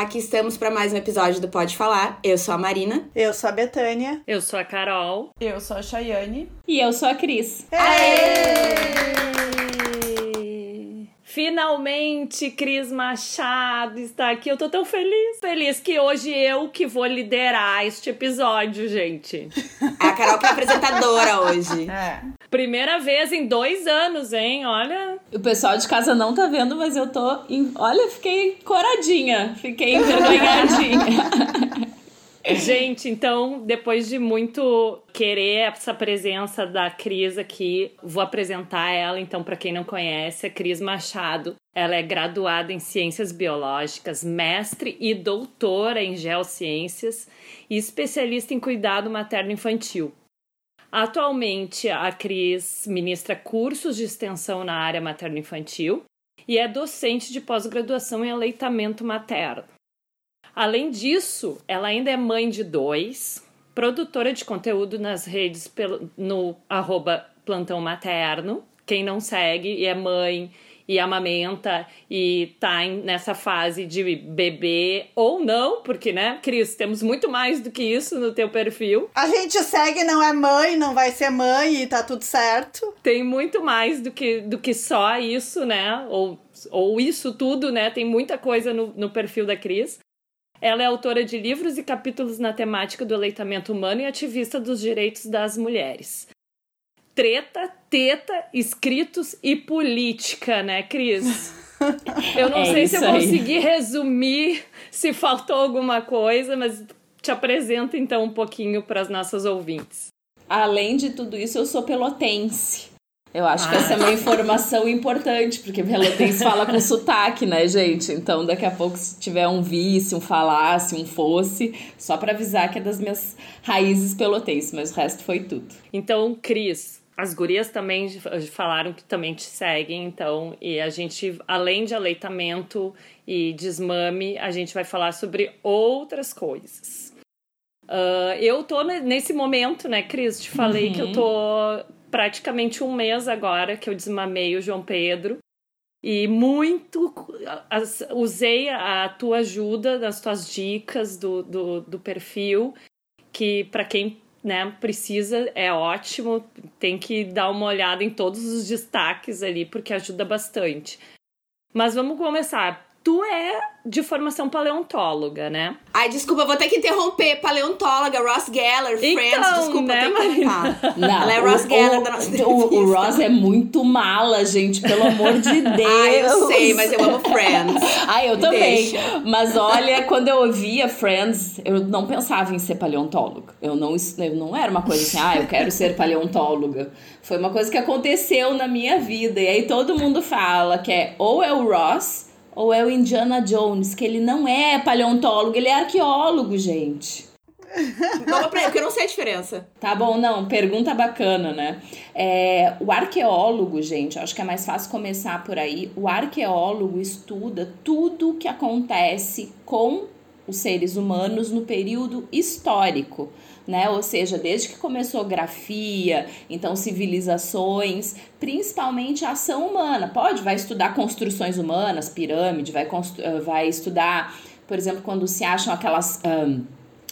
aqui estamos para mais um episódio do Pode Falar. Eu sou a Marina. Eu sou a Betânia. Eu sou a Carol. Eu sou a Chayane. E eu sou a Cris. Aê! Finalmente, Cris Machado está aqui. Eu tô tão feliz. Feliz que hoje eu que vou liderar este episódio, gente. É a Carol que é apresentadora hoje. É. Primeira vez em dois anos, hein? Olha. O pessoal de casa não tá vendo, mas eu tô. Em... Olha, fiquei coradinha. Fiquei envergonhadinha. Gente, então, depois de muito querer essa presença da Cris aqui, vou apresentar ela. Então, para quem não conhece, a Cris Machado. Ela é graduada em Ciências Biológicas, mestre e doutora em Geociências e especialista em cuidado materno-infantil. Atualmente, a Cris ministra cursos de extensão na área materno-infantil e é docente de pós-graduação em aleitamento materno. Além disso, ela ainda é mãe de dois, produtora de conteúdo nas redes pelo, no arroba plantão materno. Quem não segue e é mãe e amamenta e tá em, nessa fase de bebê ou não, porque, né, Cris, temos muito mais do que isso no teu perfil. A gente segue, não é mãe, não vai ser mãe e tá tudo certo. Tem muito mais do que, do que só isso, né, ou, ou isso tudo, né, tem muita coisa no, no perfil da Cris. Ela é autora de livros e capítulos na temática do aleitamento humano e ativista dos direitos das mulheres. Treta, teta, escritos e política, né, Cris? Eu não É sei se eu aí. consegui resumir, se faltou alguma coisa, mas te apresento então um pouquinho para as nossas ouvintes. Além de tudo isso, eu sou pelotense. Eu acho que Ah. essa é uma informação importante, porque pelotense fala com sotaque, né, gente? Então, daqui a pouco, se tiver um vice, um falasse, um fosse, só pra avisar que é das minhas raízes pelotense, mas o resto foi tudo. Então, Cris, as gurias também falaram que também te seguem, então, e a gente, além de aleitamento e desmame, a gente vai falar sobre outras coisas. Ah, eu tô ne- nesse momento, né, Cris? Te falei que eu tô praticamente um mês agora que eu desmamei o João Pedro. E muito as- usei a tua ajuda, das tuas dicas do, do, do perfil, que para quem né, precisa é ótimo, tem que dar uma olhada em todos os destaques ali, porque ajuda bastante. Mas vamos começar. Tu é de formação paleontóloga, né? Ai, desculpa, eu vou ter que interromper. Paleontóloga, Ross Geller, Friends, Então, desculpa, né, eu tenho que. Não, Ela é o- Ross Geller o, da nossa o, o. Ross é muito mala, gente, pelo amor de Deus. Ai, eu sei, mas eu amo Friends. Ah, eu Me também. deixa. Mas olha, quando eu ouvia Friends, eu não pensava em ser paleontóloga. Eu não, isso- eu não era uma coisa assim, ah, eu quero ser paleontóloga. Foi uma coisa que aconteceu na minha vida. E aí todo mundo fala que é ou é o Ross ou é o Indiana Jones, que ele não é paleontólogo, ele é arqueólogo, gente. Vamos aprender, porque eu não sei a diferença. Tá bom, não, pergunta bacana, né? É, o arqueólogo, gente, acho que é mais fácil começar por aí. O arqueólogo estuda tudo o que acontece com os seres humanos no período histórico. Né? Ou seja, desde que começou grafia, então civilizações, principalmente a ação humana. Pode, vai estudar construções humanas, pirâmide, vai, eh, vai estudar, por exemplo, quando se acham aquelas ahn,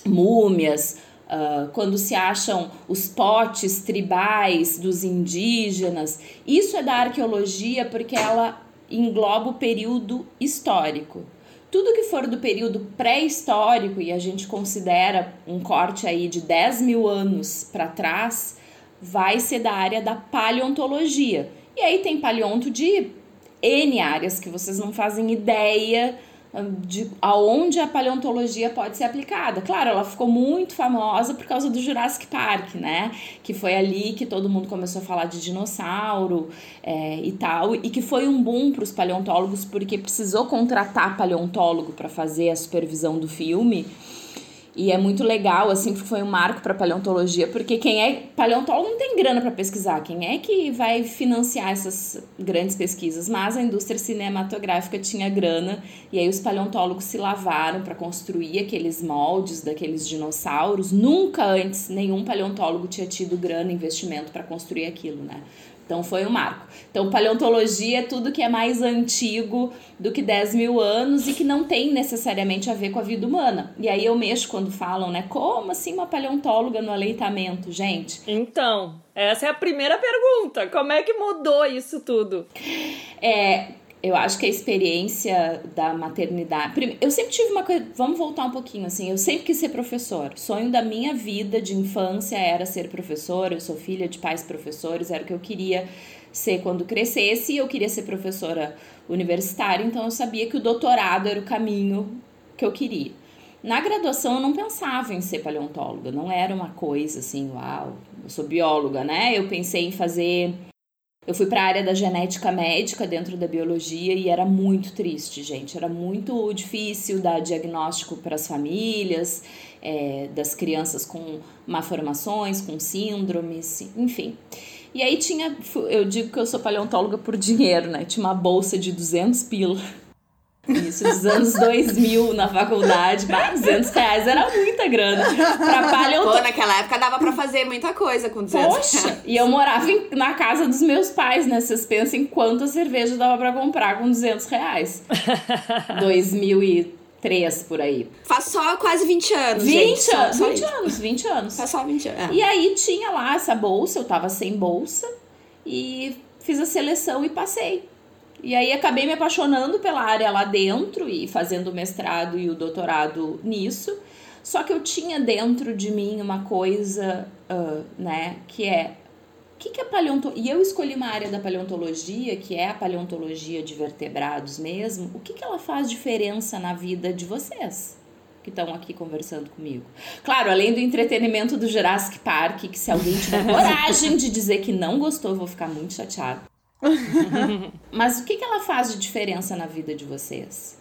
múmias, ah, quando se acham os potes tribais dos indígenas. Isso é da arqueologia porque ela engloba o período histórico. Tudo que for do período pré-histórico, e a gente considera um corte aí de 10 mil anos para trás, vai ser da área da paleontologia. E aí tem paleonto de N áreas que vocês não fazem ideia de aonde a paleontologia pode ser aplicada. Claro, ela ficou muito famosa por causa do Jurassic Park, né? Que foi ali que todo mundo começou a falar de dinossauro é, e tal, e que foi um boom para os paleontólogos porque precisou contratar paleontólogo para fazer a supervisão do filme. E é muito legal, assim, porque foi um marco para paleontologia, porque quem é paleontólogo não tem grana para pesquisar, quem é que vai financiar essas grandes pesquisas? Mas a indústria cinematográfica tinha grana e aí os paleontólogos se lavaram para construir aqueles moldes daqueles dinossauros. Nunca antes nenhum paleontólogo tinha tido grana investimento para construir aquilo, né? Então foi um marco. Então, paleontologia é tudo que é mais antigo do que 10 mil anos e que não tem necessariamente a ver com a vida humana. E aí eu mexo quando falam, né? Como assim uma paleontóloga no aleitamento, gente? Então, essa é a primeira pergunta. Como é que mudou isso tudo? É, eu acho que a experiência da maternidade. Eu sempre tive uma coisa. Vamos voltar um pouquinho, assim. Eu sempre quis ser professor. Sonho da minha vida de infância era ser professora. Eu sou filha de pais professores, era o que eu queria ser quando crescesse. Eu queria ser professora universitária, então eu sabia que o doutorado era o caminho que eu queria. Na graduação eu não pensava em ser paleontóloga, não era uma coisa assim, uau, eu sou bióloga, né? Eu pensei em fazer eu fui para a área da genética médica dentro da biologia e era muito triste, gente. Era muito difícil dar diagnóstico para as famílias, é, das crianças com malformações, com síndromes, enfim. E aí tinha, eu digo que eu sou paleontóloga por dinheiro, né? Tinha uma bolsa de 200 pila isso, dos anos 2000 na faculdade, 200 reais era muita grana. Pra paleontologia. Pô, naquela época dava pra fazer muita coisa com 200 Poxa, reais. e eu morava em, na casa dos meus pais, né? Vocês pensam em quanta cerveja dava pra comprar com 200 reais. 2003 por aí. Faz só quase 20 anos. 20 gente, anos, só, 20 anos, 20 anos. Faz só 20 anos. É. E aí tinha lá essa bolsa, eu tava sem bolsa e fiz a seleção e passei. E aí acabei me apaixonando pela área lá dentro e fazendo o mestrado e o doutorado nisso. Só que eu tinha dentro de mim uma coisa, uh, né, que é o que, que é paleontologia? E eu escolhi uma área da paleontologia, que é a paleontologia de vertebrados mesmo. O que, que ela faz diferença na vida de vocês? que estão aqui conversando comigo. Claro, além do entretenimento do Jurassic Park, que se alguém tiver coragem de dizer que não gostou, eu vou ficar muito chateada. Mas o que, que ela faz de diferença na vida de vocês?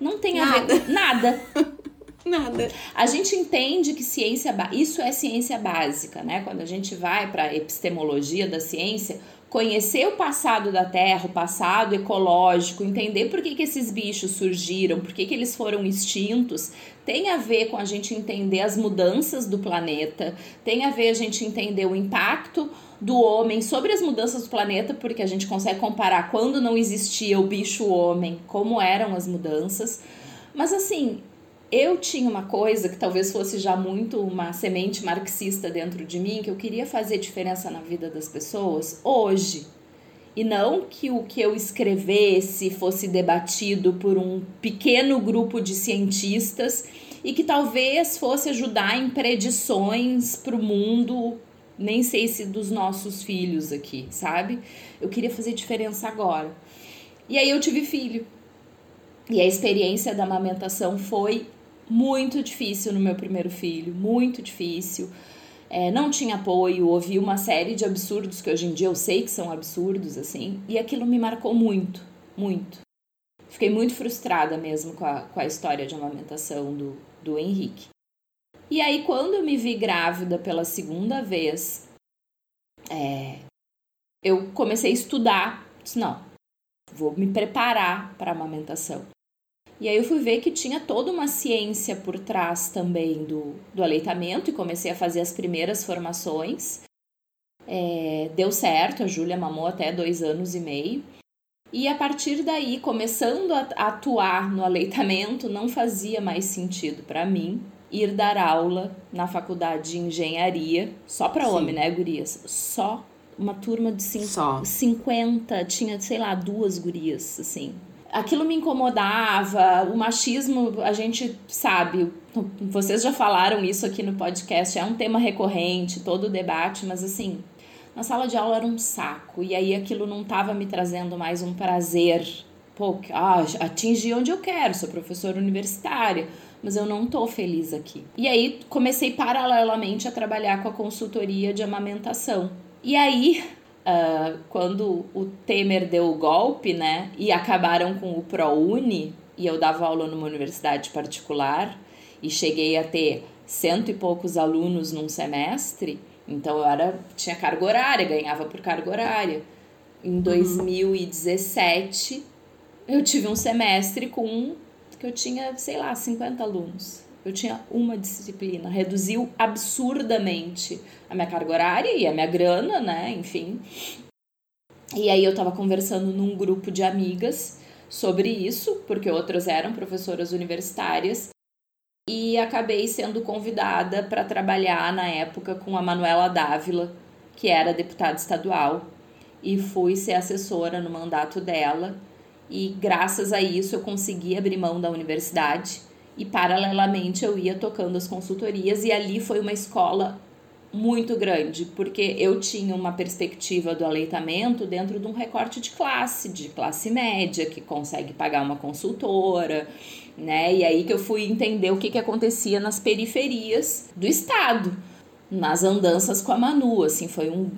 Não tem a nada. ver nada. Nada. A gente entende que ciência isso é ciência básica, né? Quando a gente vai para a epistemologia da ciência, conhecer o passado da Terra, o passado ecológico, entender por que, que esses bichos surgiram, por que, que eles foram extintos, tem a ver com a gente entender as mudanças do planeta, tem a ver a gente entender o impacto do homem sobre as mudanças do planeta, porque a gente consegue comparar quando não existia o bicho homem, como eram as mudanças. Mas assim, eu tinha uma coisa que talvez fosse já muito uma semente marxista dentro de mim, que eu queria fazer diferença na vida das pessoas hoje. E não que o que eu escrevesse fosse debatido por um pequeno grupo de cientistas e que talvez fosse ajudar em predições para o mundo nem sei se dos nossos filhos aqui, sabe? Eu queria fazer diferença agora. E aí eu tive filho. E a experiência da amamentação foi muito difícil no meu primeiro filho, muito difícil. É, não tinha apoio, ouvi uma série de absurdos que hoje em dia eu sei que são absurdos, assim, e aquilo me marcou muito, muito. Fiquei muito frustrada mesmo com a, com a história de amamentação do, do Henrique. E aí, quando eu me vi grávida pela segunda vez, é, eu comecei a estudar. Disse, não, vou me preparar para a amamentação. E aí eu fui ver que tinha toda uma ciência por trás também do, do aleitamento e comecei a fazer as primeiras formações. É, deu certo, a Júlia mamou até dois anos e meio. E a partir daí, começando a atuar no aleitamento, não fazia mais sentido para mim ir dar aula na faculdade de engenharia, só para homem, né, gurias? Só uma turma de cinco, só. 50, tinha, sei lá, duas gurias, assim. Aquilo me incomodava, o machismo, a gente sabe, vocês já falaram isso aqui no podcast, é um tema recorrente, todo o debate, mas assim, na sala de aula era um saco, e aí aquilo não estava me trazendo mais um prazer. Pô, ah, atingi onde eu quero, sou professora universitária, mas eu não tô feliz aqui. E aí comecei paralelamente a trabalhar com a consultoria de amamentação. E aí, uh, quando o Temer deu o golpe, né, e acabaram com o ProUni, e eu dava aula numa universidade particular, e cheguei a ter cento e poucos alunos num semestre, então eu era, tinha carga horária, ganhava por carga horária. Em 2017, uhum. eu tive um semestre com que eu tinha, sei lá, 50 alunos. Eu tinha uma disciplina, reduziu absurdamente a minha carga horária e a minha grana, né? Enfim. E aí eu tava conversando num grupo de amigas sobre isso, porque outras eram professoras universitárias, e acabei sendo convidada para trabalhar na época com a Manuela Dávila, que era deputada estadual, e fui ser assessora no mandato dela. E graças a isso eu consegui abrir mão da universidade e paralelamente eu ia tocando as consultorias e ali foi uma escola muito grande, porque eu tinha uma perspectiva do aleitamento dentro de um recorte de classe, de classe média, que consegue pagar uma consultora, né? E aí que eu fui entender o que, que acontecia nas periferias do estado, nas andanças com a Manu, assim, foi um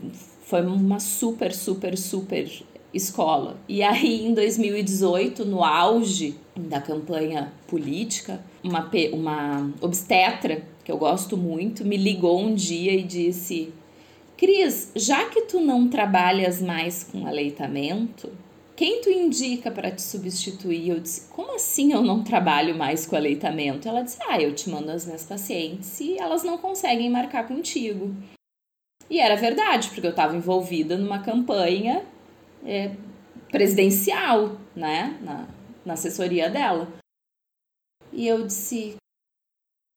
foi uma super, super, super escola. E aí em 2018, no auge da campanha política, uma, uma obstetra que eu gosto muito, me ligou um dia e disse: Cris, já que tu não trabalhas mais com aleitamento, quem tu indica para te substituir? Eu disse: Como assim eu não trabalho mais com aleitamento? Ela disse: Ah, eu te mando as minhas pacientes e elas não conseguem marcar contigo. E era verdade, porque eu estava envolvida numa campanha é, presidencial, né, na, na assessoria dela. E eu disse,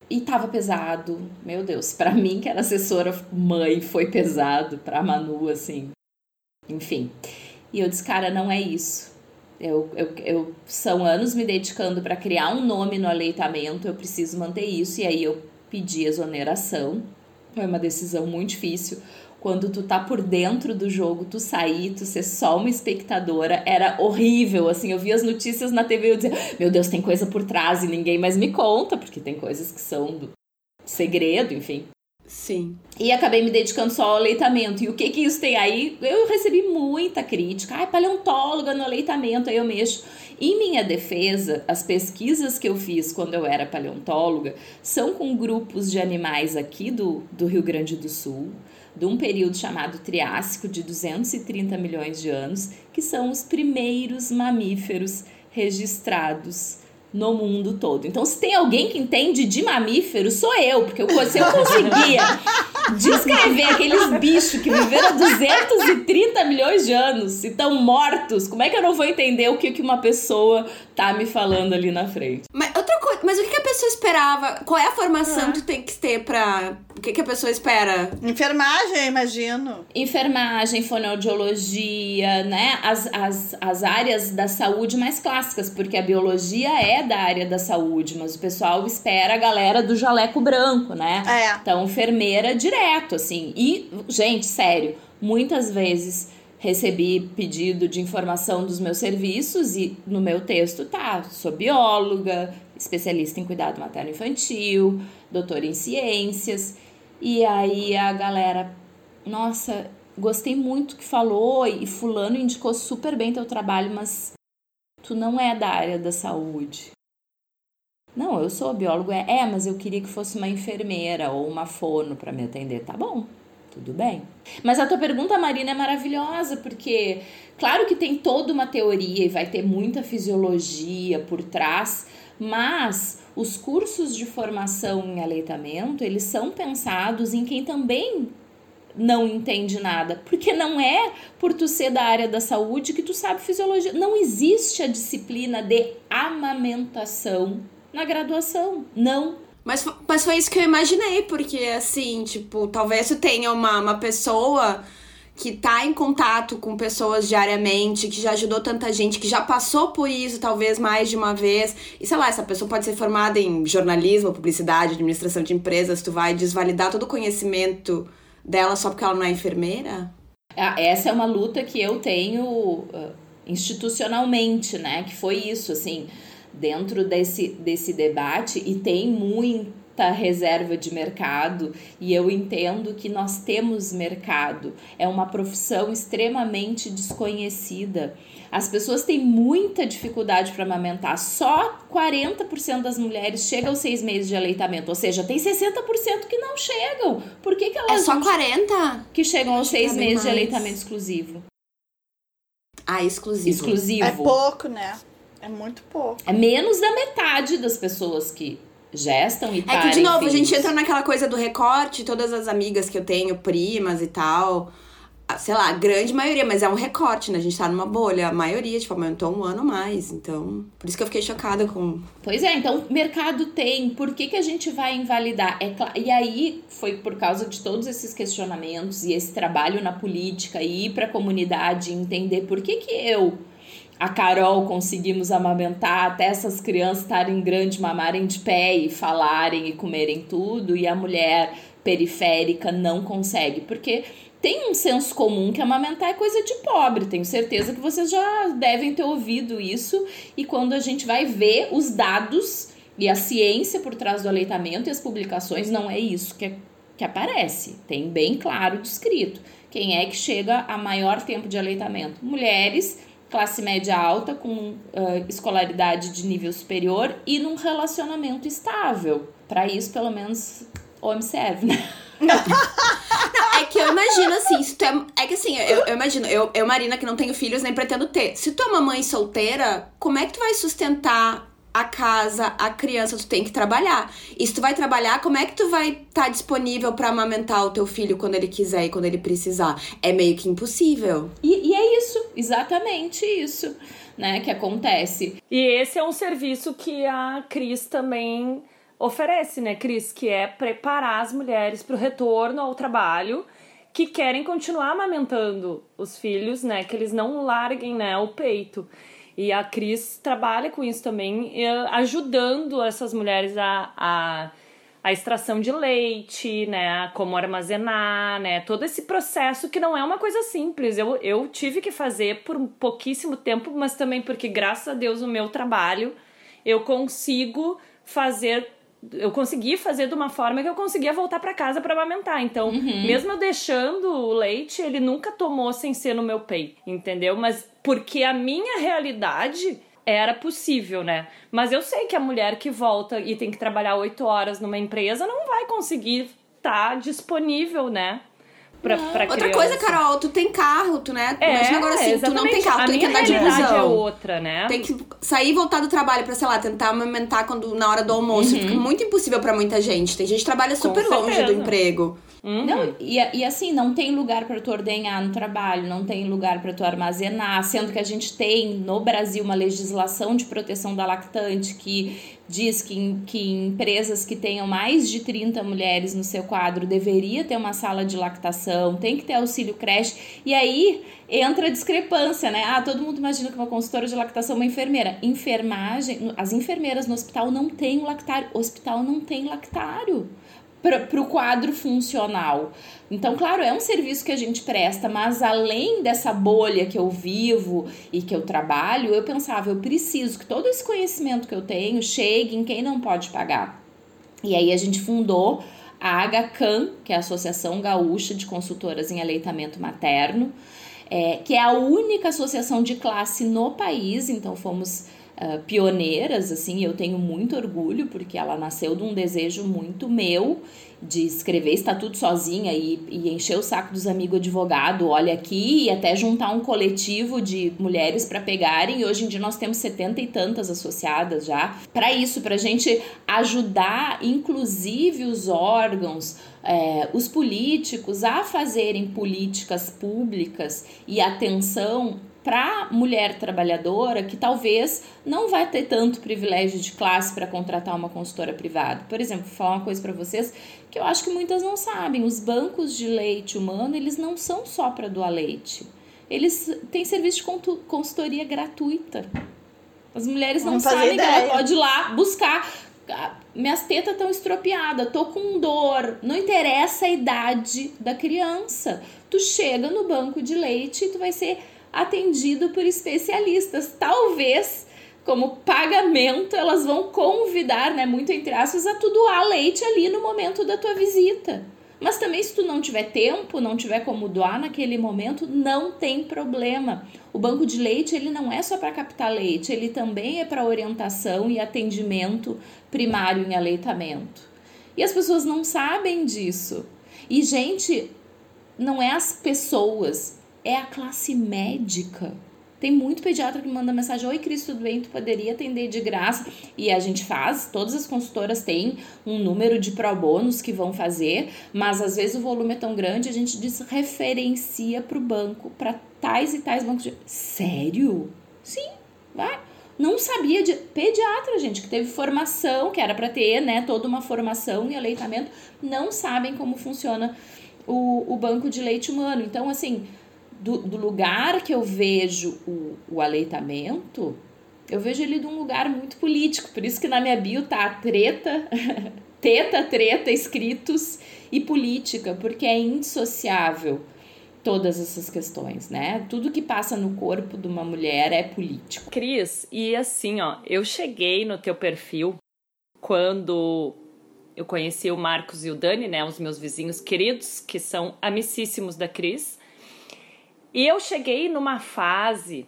e tava pesado. Meu Deus, para mim que era assessora mãe, foi pesado, pra Manu assim. Enfim. E eu disse, cara, não é isso. Eu, eu, eu são anos me dedicando para criar um nome no aleitamento, eu preciso manter isso. E aí eu pedi exoneração. Foi uma decisão muito difícil quando tu tá por dentro do jogo, tu sair, tu ser só uma espectadora, era horrível, assim, eu via as notícias na TV e eu dizia, meu Deus, tem coisa por trás e ninguém mais me conta, porque tem coisas que são do segredo, enfim. Sim. E acabei me dedicando só ao aleitamento. E o que que isso tem aí? Eu recebi muita crítica. Ai, paleontóloga no aleitamento, aí eu mexo. Em minha defesa, as pesquisas que eu fiz quando eu era paleontóloga são com grupos de animais aqui do, do Rio Grande do Sul, de um período chamado Triássico, de 230 milhões de anos, que são os primeiros mamíferos registrados no mundo todo. Então, se tem alguém que entende de mamíferos, sou eu, porque eu, se eu conseguia descrever aqueles bichos que viveram há 230 milhões de anos e estão mortos, como é que eu não vou entender o que, que uma pessoa tá me falando ali na frente? Mas coisa, mas o que a pessoa esperava? Qual é a formação ah. que tem que ter pra. O que, que a pessoa espera? Enfermagem, imagino. Enfermagem, fonoaudiologia, né? As, as, as áreas da saúde mais clássicas, porque a biologia é da área da saúde, mas o pessoal espera a galera do jaleco branco, né? É. Então, enfermeira direto, assim. E, gente, sério, muitas vezes recebi pedido de informação dos meus serviços e no meu texto tá, sou bióloga, especialista em cuidado materno infantil, doutora em ciências. E aí a galera, nossa, gostei muito que falou e fulano indicou super bem teu trabalho, mas tu não é da área da saúde. Não, eu sou biólogo, é, é mas eu queria que fosse uma enfermeira ou uma fono para me atender. Tá bom, tudo bem. Mas a tua pergunta, Marina, é maravilhosa, porque claro que tem toda uma teoria e vai ter muita fisiologia por trás, mas os cursos de formação em aleitamento, eles são pensados em quem também não entende nada, porque não é por tu ser da área da saúde que tu sabe fisiologia. Não existe a disciplina de amamentação na graduação, não. Mas, mas foi isso que eu imaginei, porque assim, tipo, talvez tu tenha uma, uma pessoa que tá em contato com pessoas diariamente, que já ajudou tanta gente, que já passou por isso talvez mais de uma vez. E sei lá, essa pessoa pode ser formada em jornalismo, publicidade, administração de empresas, tu vai desvalidar todo o conhecimento dela só porque ela não é enfermeira? Ah, essa é uma luta que eu tenho uh, institucionalmente, né? Que foi isso, assim dentro desse, desse debate e tem muita reserva de mercado e eu entendo que nós temos mercado. É uma profissão extremamente desconhecida. As pessoas têm muita dificuldade para amamentar. Só 40% das mulheres chegam aos seis meses de aleitamento. Ou seja, tem 60% que não chegam. Por que, que elas. É só 40%? Que chegam aos seis meses mais. de aleitamento exclusivo. Ah, exclusivo. Exclusivo. É pouco, né? É muito pouco. É menos da metade das pessoas que gestam e É que, de novo, filhos. a gente entra naquela coisa do recorte, todas as amigas que eu tenho, primas e tal. sei lá, a grande maioria, mas é um recorte, né? A gente tá numa bolha. A maioria, tipo, aumentou um ano mais. Então, por isso que eu fiquei chocada com. Pois é, então mercado tem, por que, que a gente vai invalidar? É claro, e aí foi por causa de todos esses questionamentos e esse trabalho na política e ir pra comunidade entender por que, que eu a Carol conseguimos amamentar até essas crianças estarem grandes, mamarem de pé e falarem e comerem tudo, e a mulher periférica não consegue, porque tem um senso comum que amamentar é coisa de pobre. Tenho certeza que vocês já devem ter ouvido isso. E quando a gente vai ver os dados e a ciência por trás do aleitamento e as publicações, não é isso que, que aparece. Tem bem claro descrito. Quem é que chega a maior tempo de aleitamento? Mulheres classe média alta, com uh, escolaridade de nível superior e num relacionamento estável. Para isso, pelo menos, homem serve, né? É que eu imagino assim, se tu é, é que assim, eu, eu imagino, eu, eu, Marina, que não tenho filhos, nem pretendo ter. Se tu é uma mãe solteira, como é que tu vai sustentar a casa, a criança, tu tem que trabalhar. E se tu vai trabalhar, como é que tu vai estar tá disponível para amamentar o teu filho quando ele quiser e quando ele precisar? É meio que impossível. E, e é isso, exatamente isso, né, que acontece. E esse é um serviço que a Cris também oferece, né, Cris, que é preparar as mulheres para o retorno ao trabalho que querem continuar amamentando os filhos, né, que eles não larguem, né, o peito. E a Cris trabalha com isso também, ajudando essas mulheres a, a, a extração de leite, né? Como armazenar, né? Todo esse processo que não é uma coisa simples. Eu, eu tive que fazer por um pouquíssimo tempo, mas também porque, graças a Deus, o meu trabalho eu consigo fazer eu consegui fazer de uma forma que eu conseguia voltar para casa para amamentar. Então, uhum. mesmo eu deixando o leite, ele nunca tomou sem ser no meu peito, entendeu? Mas porque a minha realidade era possível, né? Mas eu sei que a mulher que volta e tem que trabalhar oito horas numa empresa não vai conseguir estar tá disponível, né? Pra, pra Outra coisa, Carol, tu tem carro, tu, né? É, Imagina agora assim, tu não tem carro, tu tem que andar de busão. é outra, né? Tem que sair e voltar do trabalho pra, sei lá, tentar amamentar quando, na hora do almoço. Uhum. Fica muito impossível pra muita gente. Tem gente que trabalha super longe do emprego. Uhum. Não, e, e assim, não tem lugar para tu ordenhar no trabalho, não tem lugar para tu armazenar, sendo que a gente tem no Brasil uma legislação de proteção da lactante que diz que, que empresas que tenham mais de 30 mulheres no seu quadro deveria ter uma sala de lactação, tem que ter auxílio creche. E aí entra a discrepância, né? Ah, todo mundo imagina que uma consultora de lactação é uma enfermeira. Enfermagem, as enfermeiras no hospital não têm lactário, o hospital não tem lactário para o quadro funcional. Então, claro, é um serviço que a gente presta, mas além dessa bolha que eu vivo e que eu trabalho, eu pensava, eu preciso que todo esse conhecimento que eu tenho chegue em quem não pode pagar. E aí a gente fundou a HCAN, que é a Associação Gaúcha de Consultoras em Aleitamento Materno, é, que é a única associação de classe no país, então fomos uh, pioneiras, assim, eu tenho muito orgulho, porque ela nasceu de um desejo muito meu de escrever estatuto sozinha e, e encher o saco dos amigos advogado, olha aqui, e até juntar um coletivo de mulheres para pegarem. E hoje em dia nós temos setenta e tantas associadas já. Para isso, para a gente ajudar, inclusive os órgãos, é, os políticos a fazerem políticas públicas e atenção para mulher trabalhadora que talvez não vai ter tanto privilégio de classe para contratar uma consultora privada. Por exemplo, vou falar uma coisa para vocês que eu acho que muitas não sabem. Os bancos de leite humano, eles não são só para doar leite. Eles têm serviço de consultoria gratuita. As mulheres não, não sabem ideia. que ela pode ir lá buscar minhas tetas estão estropiadas, tô com dor. Não interessa a idade da criança. Tu chega no banco de leite e tu vai ser atendido por especialistas. Talvez, como pagamento, elas vão convidar, né, muito entre aspas, a tu doar leite ali no momento da tua visita. Mas também se tu não tiver tempo, não tiver como doar naquele momento, não tem problema. O banco de leite, ele não é só para captar leite, ele também é para orientação e atendimento primário em aleitamento. E as pessoas não sabem disso. E gente, não é as pessoas, é a classe médica Tem muito pediatra que manda mensagem: Oi, Cris, tudo bem? Tu poderia atender de graça? E a gente faz, todas as consultoras têm um número de pro bônus que vão fazer, mas às vezes o volume é tão grande, a gente desreferencia para o banco, para tais e tais bancos de. Sério? Sim, vai. Não sabia de pediatra, gente, que teve formação, que era para ter, né, toda uma formação em aleitamento, não sabem como funciona o, o banco de leite humano. Então, assim, do, do lugar que eu vejo o, o aleitamento, eu vejo ele de um lugar muito político. Por isso que na minha bio tá treta, teta, treta, escritos e política, porque é indissociável todas essas questões, né? Tudo que passa no corpo de uma mulher é político. Cris, e assim, ó, eu cheguei no teu perfil quando eu conheci o Marcos e o Dani, né, os meus vizinhos queridos, que são amicíssimos da Cris. E eu cheguei numa fase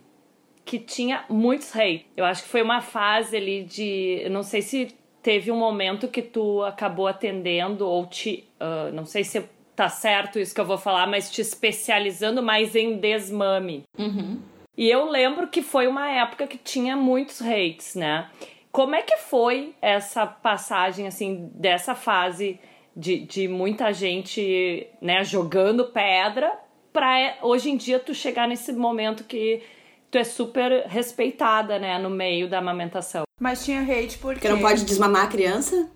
que tinha muitos hate. Eu acho que foi uma fase ali de. Não sei se teve um momento que tu acabou atendendo ou te. Uh, não sei se tá certo isso que eu vou falar, mas te especializando mais em desmame. Uhum. E eu lembro que foi uma época que tinha muitos hates, né? Como é que foi essa passagem, assim, dessa fase de, de muita gente, né, jogando pedra pra hoje em dia tu chegar nesse momento que tu é super respeitada, né, no meio da amamentação. Mas tinha hate porque... Porque não pode desmamar a criança?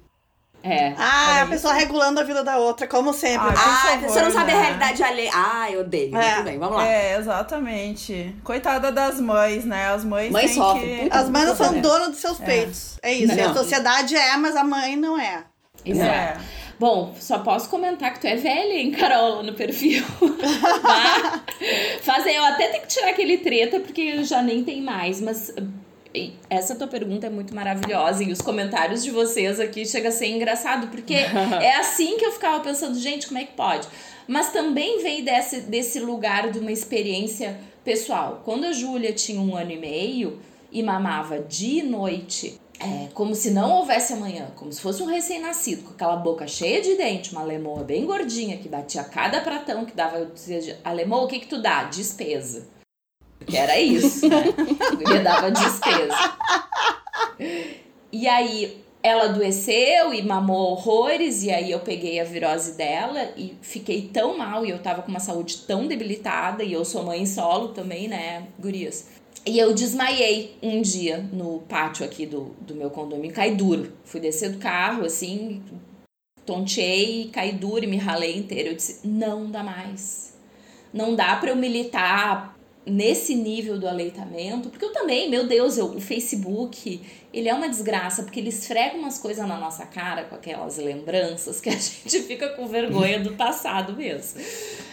É. Ah, a pessoa regulando a vida da outra, como sempre. Ah, favor, você não sabe né? a realidade alheia. Ah, eu odeio. É. Muito bem, vamos lá. É, exatamente. Coitada das mães, né? As mães Mãe têm sofre, que... puta. As mães não são É. donas dos seus peitos. É isso. Não. A sociedade é, mas a mãe não é. Exato. É. Bom, só posso comentar que tu é velha, hein, Carola, no perfil. Fazer, eu até tenho que tirar aquele treta, porque já nem tem mais, mas essa tua pergunta é muito maravilhosa e os comentários de vocês aqui chega a ser engraçado, porque é assim que eu ficava pensando, gente, como é que pode? Mas também veio desse, desse lugar de uma experiência pessoal. Quando a Júlia tinha um ano e meio e mamava de noite, é, como se não houvesse amanhã, como se fosse um recém-nascido, com aquela boca cheia de dente, uma lemoa bem gordinha, que batia cada pratão que dava, eu a lemoa, o que que tu dá? Despesa. Que era isso, né? Ele dava despesa. E aí ela adoeceu e mamou horrores, e aí eu peguei a virose dela e fiquei tão mal, e eu tava com uma saúde tão debilitada, e eu sou mãe solo também, né, gurias. E eu desmaiei um dia no pátio aqui do, do meu condomínio, caí duro. Fui descer do carro, assim, tonteei, caí duro e me ralei inteiro. Eu disse, não dá mais. Não dá pra eu militar nesse nível do aleitamento, porque eu também, meu Deus, eu, o Facebook, ele é uma desgraça, porque ele esfrega umas coisas na nossa cara com aquelas lembranças que a gente fica com vergonha do passado mesmo.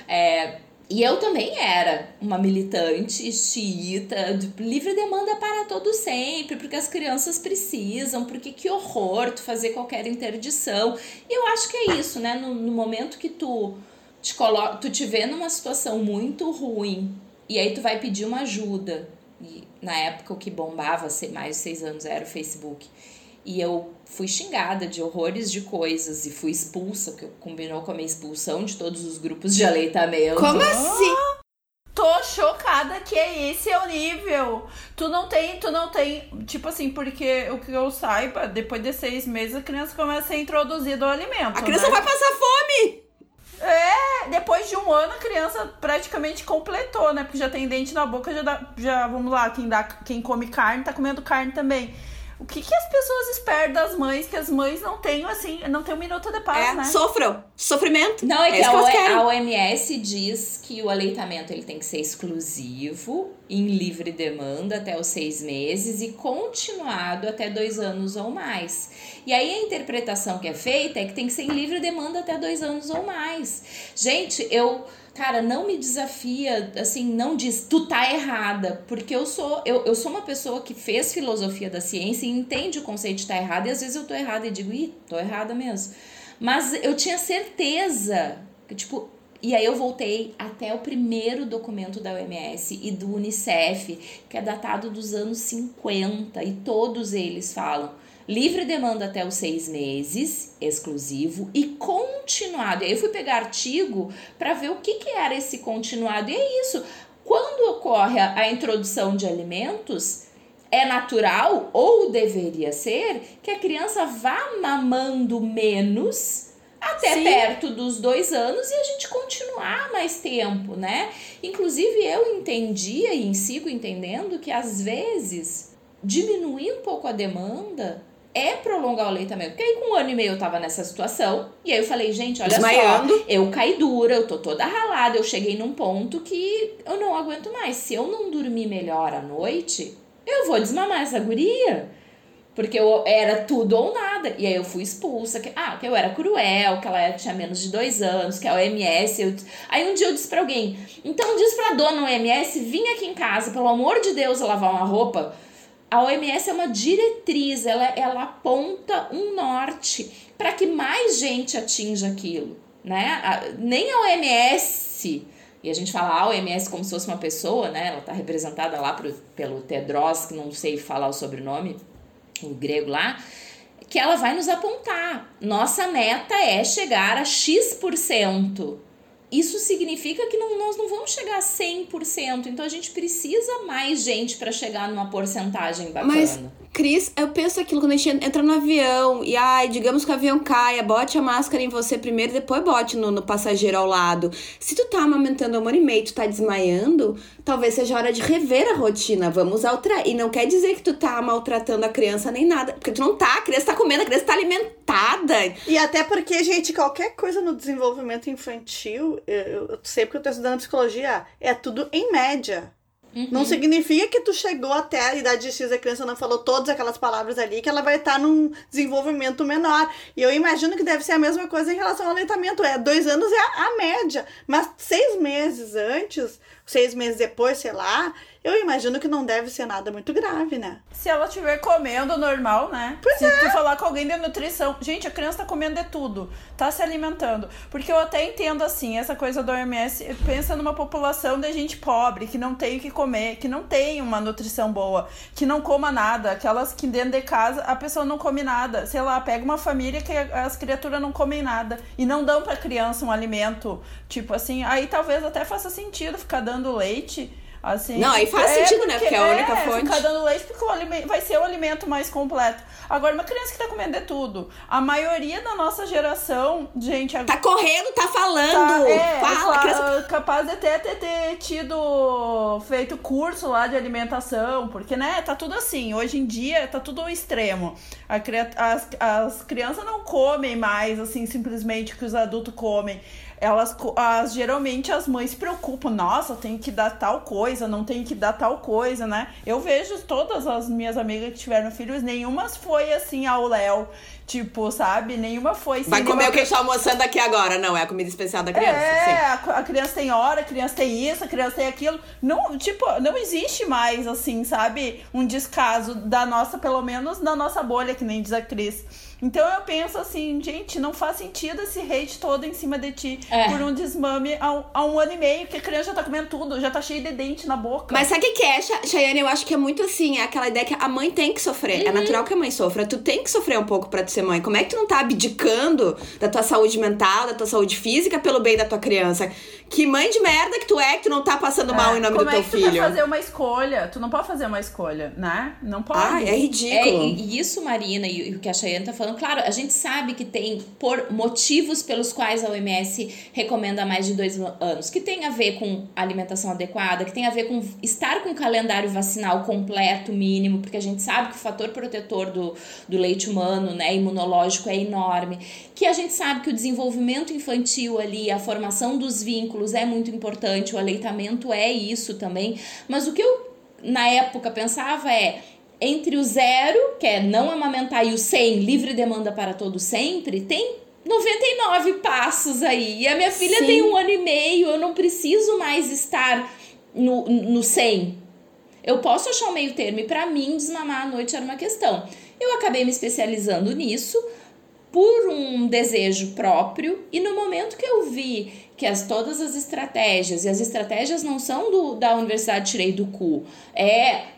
É, e eu também era uma militante xiita, de livre demanda para todo sempre, porque as crianças precisam, porque que horror tu fazer qualquer interdição. E eu acho que é isso, né? No, no momento que tu te, colo tu te vê numa situação muito ruim, e aí tu vai pedir uma ajuda. E na época o que bombava, mais de seis anos, era o Facebook. E eu fui xingada de horrores de coisas e fui expulsa, que combinou com a minha expulsão de todos os grupos de aleitamento. Como assim? Tô chocada que é esse é o nível. Tu não tem, tu não tem, tipo assim, porque o que eu saiba, depois de seis meses a criança começa a ser introduzida ao alimento. A criança né? vai passar fome! É, depois de um ano a criança praticamente completou, né? Porque já tem dente na boca, já dá, já vamos lá, quem dá, quem come carne tá comendo carne também. O que, que as pessoas esperam das mães, que as mães não têm, assim, não tem um minuto de paz, É, né? sofram. Sofrimento. Não, é que isso a, a OMS diz que o aleitamento ele tem que ser exclusivo, em livre demanda até os seis meses e continuado até dois anos ou mais. E aí a interpretação que é feita é que tem que ser em livre demanda até dois anos ou mais. Gente, eu Cara, não me desafia, assim, não diz, tu tá errada, porque eu sou, eu, eu sou uma pessoa que fez filosofia da ciência e entende o conceito de tá errada, e às vezes eu tô errada e digo, ih, tô errada mesmo. Mas eu tinha certeza, que, tipo, e aí eu voltei até o primeiro documento da OMS e do UNICEF, que é datado dos anos 50, e todos eles falam livre demanda até os seis meses, exclusivo, e continuado. E aí eu fui pegar artigo para ver o que, que era esse continuado. E é isso. quando ocorre a, a introdução de alimentos, é natural ou deveria ser que a criança vá mamando menos até Sim. perto dos dois anos e a gente continuar mais tempo, né? Inclusive eu entendia e sigo entendendo que às vezes diminuir um pouco a demanda é prolongar o aleitamento. Porque aí com um ano e meio eu tava nessa situação e aí eu falei, gente, olha Desmaiando. só, eu caí dura, eu tô toda ralada, eu cheguei num ponto que eu não aguento mais. Se eu não dormir melhor à noite, eu vou desmamar essa guria. Porque eu era tudo ou nada. E aí eu fui expulsa. Que, ah, que eu era cruel, que ela tinha menos de dois anos, que a OMS. Eu, aí um dia eu disse pra alguém: então diz pra dona OMS vir aqui em casa, pelo amor de Deus, lavar uma roupa. A OMS é uma diretriz, ela, ela aponta um norte para que mais gente atinja aquilo. Né? A- nem a OMS e a gente fala a OMS como se fosse uma pessoa, né? Ela está representada lá pro, pelo Tedros, que não sei falar o sobrenome, o grego lá, que ela vai nos apontar. Nossa meta é chegar a X%. Isso significa que não, nós não vamos chegar a 100%. Então a gente precisa mais gente para chegar numa porcentagem bacana. Mas, Cris, eu penso aquilo quando a gente entra no avião e, ai, digamos que o avião caia, bote a máscara em você primeiro e depois bote no, no passageiro ao lado. Se tu tá amamentando há um ano e meio, tu tá desmaiando, talvez seja hora de rever a rotina. Vamos alterar. E não quer dizer que tu tá maltratando a criança nem nada. Porque tu não tá, a criança tá comendo, a criança tá alimentada. E até porque, gente, qualquer coisa no desenvolvimento infantil, eu, eu sei porque eu tô estudando psicologia, é tudo em média. Não significa que tu chegou até a idade X e a criança não falou todas aquelas palavras ali, que ela vai estar num desenvolvimento menor. E eu imagino que deve ser a mesma coisa em relação ao aleitamento. É, dois anos é a, a média. Mas seis meses antes, seis meses depois, sei lá, eu imagino que não deve ser nada muito grave, né? Se ela estiver comendo normal, né? Pois se tu falar com alguém de nutrição, gente, a criança tá comendo de tudo, tá se alimentando. Porque eu até entendo assim, essa coisa do OMS, pensa numa população de gente pobre, que não tem o que comer, que não tem uma nutrição boa, que não coma nada, aquelas que dentro de casa a pessoa não come nada. Sei lá, pega uma família que as criaturas não comem nada e não dão pra criança um alimento, tipo assim, aí talvez até faça sentido ficar dando leite. Assim, Não, aí faz sentido, né? Porque é a única é, fonte. Ficar dando leite porque alimento, vai ser o alimento mais completo. Agora, uma criança que tá comendo de tudo. A maioria da nossa geração, gente, Tá correndo, tá falando. Tá, é, Fala, criança fa- capaz de até ter, ter tido feito curso lá de alimentação, porque, né, tá tudo assim. Hoje em dia tá tudo ao extremo. A, as, as crianças não comem mais, assim, simplesmente o que os adultos comem. Elas, as, geralmente as mães se preocupam, nossa, tem que dar tal coisa, não tem que dar tal coisa, né? Eu vejo todas as minhas amigas que tiveram filhos, nenhuma foi assim ao Léo, tipo, sabe? Nenhuma foi assim, vai comer nenhuma o que a gente tá almoçando aqui agora. Não, é a comida especial da criança. é, sim. a, a criança tem hora, a criança tem isso, a criança tem aquilo. Não, tipo, não existe mais, assim, sabe? Um descaso da nossa, pelo menos da nossa bolha, que nem diz a Cris. Então eu penso assim, gente, não faz sentido esse hate todo em cima de ti É. por um desmame há, um- há um ano e meio, que a criança já tá comendo tudo, já tá cheia de dente na boca. Mas sabe o que é, Chayane? Eu acho que é muito assim, é aquela ideia que a mãe tem que sofrer. É natural que a mãe sofra. Tu tem que sofrer um pouco pra tu ser mãe. Como é que tu não tá abdicando da tua saúde mental, da tua saúde física pelo bem da tua criança? Que mãe de merda que tu é que tu não tá passando mal em nome Como do teu é que tu filho? vai fazer uma escolha? Tu não pode fazer uma escolha, né? Não pode. Ah, é É, ridículo. e e isso, Marina, e o que a Chayane tá falando, claro, a gente sabe que tem por motivos pelos quais a OMS recomenda mais de dois anos, que tem a ver com alimentação adequada, que tem a ver com estar com o calendário vacinal completo, mínimo, porque a gente sabe que o fator protetor do, do leite humano, né, imunológico, é enorme, que a gente sabe que o desenvolvimento infantil ali, a formação dos vínculos é muito importante, o aleitamento é isso também, mas o que eu na época pensava é entre o zero, que é não amamentar, e o 100, livre demanda para todo sempre, tem 99 passos aí. E a minha filha Sim. tem um ano e meio, eu não preciso mais estar no, no 100. Eu posso achar um meio termo, e para mim, desmamar à noite era uma questão. Eu acabei me especializando nisso por um desejo próprio, e no momento que eu vi que as, todas as estratégias, e as estratégias não são do, da Universidade Tirei do Cu, é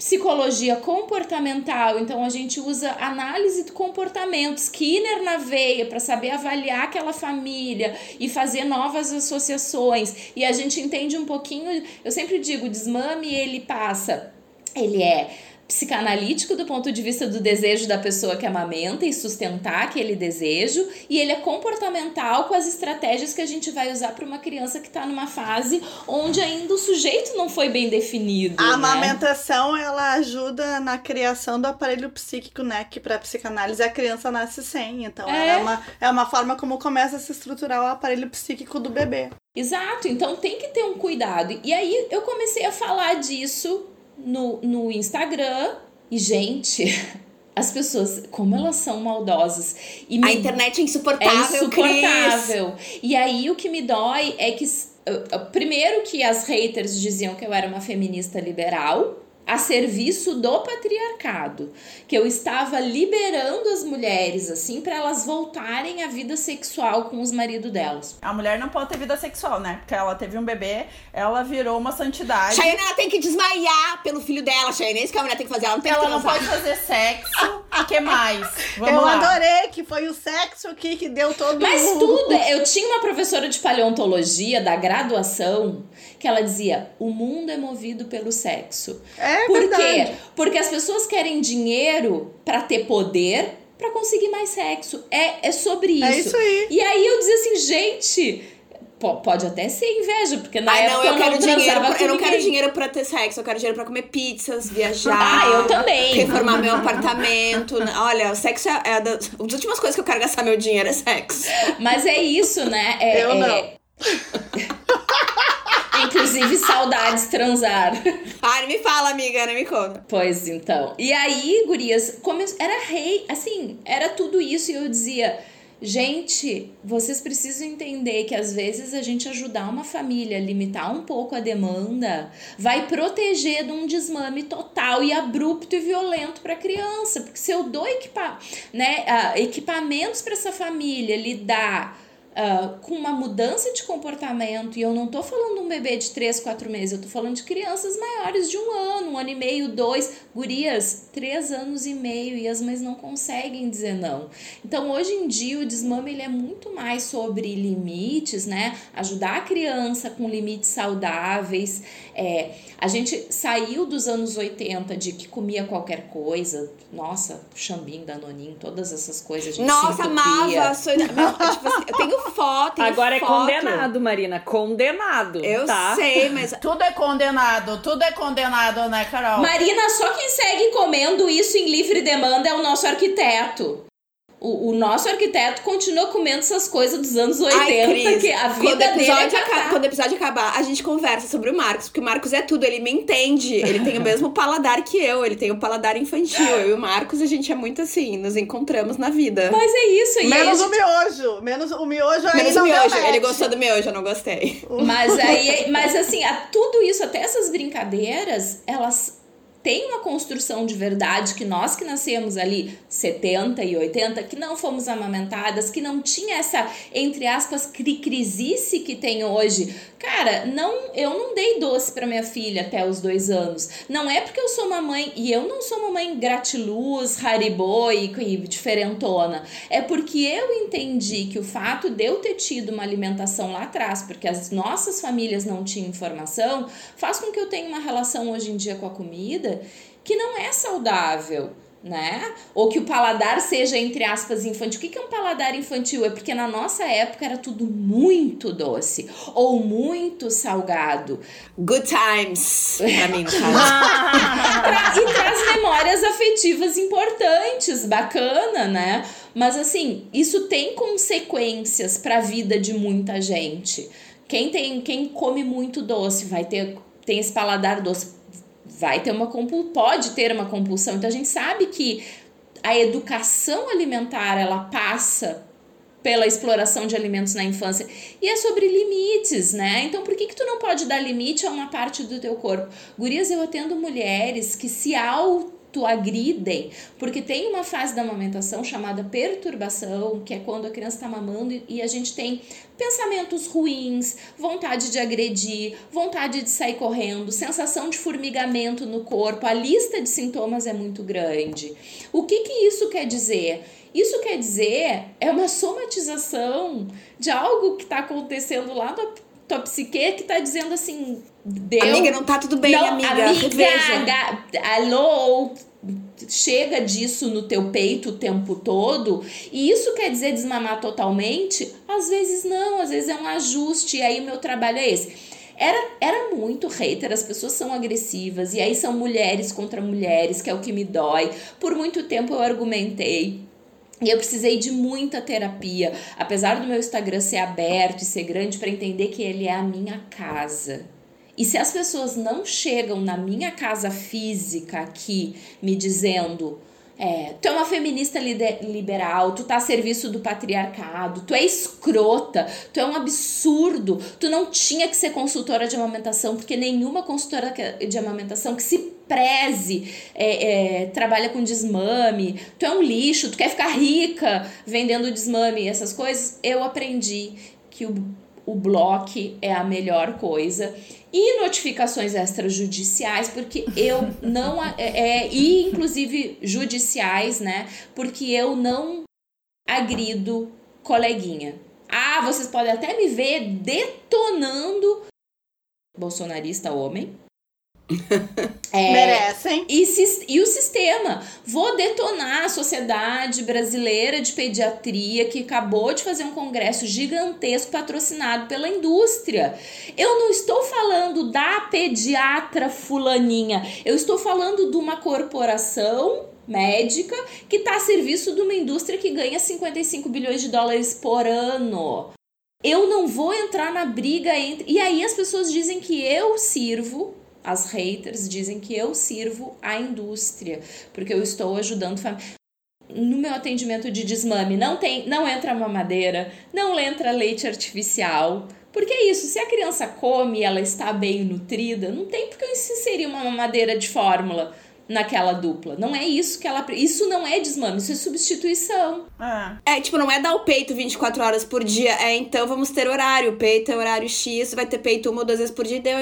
psicologia comportamental, então a gente usa análise de comportamento, Skinner na veia para saber avaliar aquela família e fazer novas associações. E a gente entende um pouquinho, eu sempre digo, desmame ele passa, ele é psicanalítico do ponto de vista do desejo da pessoa que amamenta e sustentar aquele desejo, e ele é comportamental com as estratégias que a gente vai usar para uma criança que está numa fase onde ainda o sujeito não foi bem definido. A né? amamentação, ela ajuda na criação do aparelho psíquico, né? Que pra psicanálise a criança nasce sem. Então, É. é. uma, é uma forma como começa a se estruturar o aparelho psíquico do bebê. Exato, então tem que ter um cuidado. E aí eu comecei a falar disso no, no Instagram e, gente, as pessoas, como elas são maldosas. E A me- internet é é insuportável, Cris. insuportável. E aí o que me dói é que, uh, uh, primeiro, que as haters diziam que eu era uma feminista liberal. A serviço do patriarcado, que eu estava liberando as mulheres assim para elas voltarem à vida sexual com os maridos delas. A mulher não pode ter vida sexual, né? Porque ela teve um bebê, ela virou uma santidade. Chayane, ela tem que desmaiar pelo filho dela, Chayane. É isso que a mulher tem que fazer. Ela não tem Ela que não transar. pode fazer sexo. O que mais? Vamos eu lá. adorei que foi o sexo aqui que deu todo Mas o- tudo, eu tinha uma professora de paleontologia da graduação que ela dizia: o mundo é movido pelo sexo. É Por verdade. quê? Porque as pessoas querem dinheiro pra ter poder pra conseguir mais sexo. É, é sobre isso. É isso aí. E aí eu dizia assim, gente. po- Pode até ser inveja, porque na Ai, época não, eu, quero dinheiro. transava pra- eu não quero dinheiro pra ter sexo, eu quero dinheiro pra comer pizzas, viajar. Ah, eu também. Reformar meu apartamento. Olha, o sexo é, é das, uma das últimas coisas que eu quero gastar meu dinheiro é sexo. Mas é isso, né? É- Eu é- não. Inclusive, saudades transar. Ai, não me fala, amiga, não me conta. Pois então. E aí, gurias, come... era rei, assim, era tudo isso e eu dizia, gente, vocês precisam entender que às vezes a gente ajudar uma família a limitar um pouco a demanda vai proteger de um desmame total e abrupto e violento para a criança, porque se eu dou equipa... né, ah, equipamentos para essa família lidar ah, com uma mudança de comportamento, e eu não tô falando um bebê de 3, 4 meses, eu tô falando de crianças maiores de um ano, um ano e meio, dois, gurias, três anos e meio, e as mães não conseguem dizer não. Então, hoje em dia, o desmame ele é muito mais sobre limites, né? Ajudar a criança com limites saudáveis. É, a gente saiu dos anos 80 de que comia qualquer coisa, nossa, chambinho, danoninho, todas essas coisas. A gente Nossa, amava. Sou... Meu, tipo assim, eu tenho foto. Agora é foto. condenado, Marina. Condenado. Eu tá? sei, mas. Tudo é condenado, tudo é condenado, né, Carol? Marina, só quem segue comendo isso em livre demanda é o nosso arquiteto. O, o nosso arquiteto continua comendo essas coisas dos anos 80, Ai, Cris, que a quando, vida dele é episódio catar. aca- quando o episódio acabar, a gente conversa sobre o Marcos, porque o Marcos é tudo, ele me entende. Ele tem o mesmo paladar que eu, ele tem o paladar infantil. Eu e o Marcos, a gente é muito assim, nos encontramos na vida. Mas é isso. Menos aí, o miojo. Menos o miojo aí Menos o miojo. Ele gostou do miojo, eu não gostei. Mas aí, mas assim, a, tudo isso, até essas brincadeiras, elas têm uma construção de verdade que nós que nascemos ali 70 e 80, que não fomos amamentadas, que não tinha essa, entre aspas, cricrisice que tem hoje. Cara, não, eu não dei doce para minha filha até os dois anos. Não é porque eu sou uma mãe, e eu não sou uma mãe gratiluz, haribô e, e diferentona. É porque eu entendi que o fato de eu ter tido uma alimentação lá atrás, porque as nossas famílias não tinham informação, faz com que eu tenha uma relação hoje em dia com a comida que não é saudável. Né? Ou que o paladar seja, entre aspas, infantil. O que é um paladar infantil? É porque na nossa época era tudo muito doce ou muito salgado. Good times, pra mim, no caso. E traz memórias afetivas importantes, bacana, né? Mas assim, isso tem consequências para a vida de muita gente. Quem tem, quem come muito doce vai ter tem esse paladar doce, vai ter uma compul, pode ter uma compulsão. Então a gente sabe que a educação alimentar ela passa pela exploração de alimentos na infância e é sobre limites, né? Então por que que tu não pode dar limite a uma parte do teu corpo? Gurias, eu atendo mulheres que se muito agridem, porque tem uma fase da amamentação chamada perturbação, que é quando a criança está mamando e a gente tem pensamentos ruins, vontade de agredir, vontade de sair correndo, sensação de formigamento no corpo. A lista de sintomas é muito grande. O que, que isso quer dizer? Isso quer dizer é uma somatização de algo que está acontecendo lá tua psique que está dizendo assim, Deu, amiga, não tá tudo bem, não, amiga. Amiga, alô, chega disso no teu peito o tempo todo. E isso quer dizer desmamar totalmente? Às vezes não, às vezes é um ajuste. E aí o meu trabalho é esse. Era, era muito hater, as pessoas são agressivas, e aí são mulheres contra mulheres, que é o que me dói. Por muito tempo eu argumentei e eu precisei de muita terapia, apesar do meu Instagram ser aberto e ser grande, para entender que ele é a minha casa. E se as pessoas não chegam na minha casa física aqui me dizendo é, tu é uma feminista liberal, tu tá a serviço do patriarcado, tu é escrota, tu é um absurdo, tu não tinha que ser consultora de amamentação, porque nenhuma consultora de amamentação que se preze é, é, trabalha com desmame, tu é um lixo, tu quer ficar rica vendendo desmame essas coisas. Eu aprendi que o, o bloco é a melhor coisa e notificações extrajudiciais, porque eu não. É, é, e inclusive judiciais, né? Porque eu não agrido coleguinha. Ah, vocês podem até me ver detonando bolsonarista homem, É, Merecem. E, e o sistema. Vou detonar a Sociedade Brasileira de Pediatria, que acabou de fazer um congresso gigantesco patrocinado pela indústria. Eu não estou falando da pediatra fulaninha, eu estou falando de uma corporação médica que está a serviço de uma indústria que ganha 55 bilhões de dólares por ano. Eu não vou entrar na briga entre. E aí as pessoas dizem que eu sirvo as haters dizem que eu sirvo a indústria, porque eu estou ajudando no meu atendimento de desmame não tem, não entra mamadeira, não entra leite artificial. Porque é isso, se a criança come e ela está bem nutrida, não tem porque eu inserir uma mamadeira de fórmula naquela dupla. Não é isso que ela. Isso não é desmame, isso é substituição. É. é, tipo, não é dar o peito 24 horas por dia. É, então vamos ter horário. O peito é horário X, vai ter peito uma ou duas vezes por dia. Deu,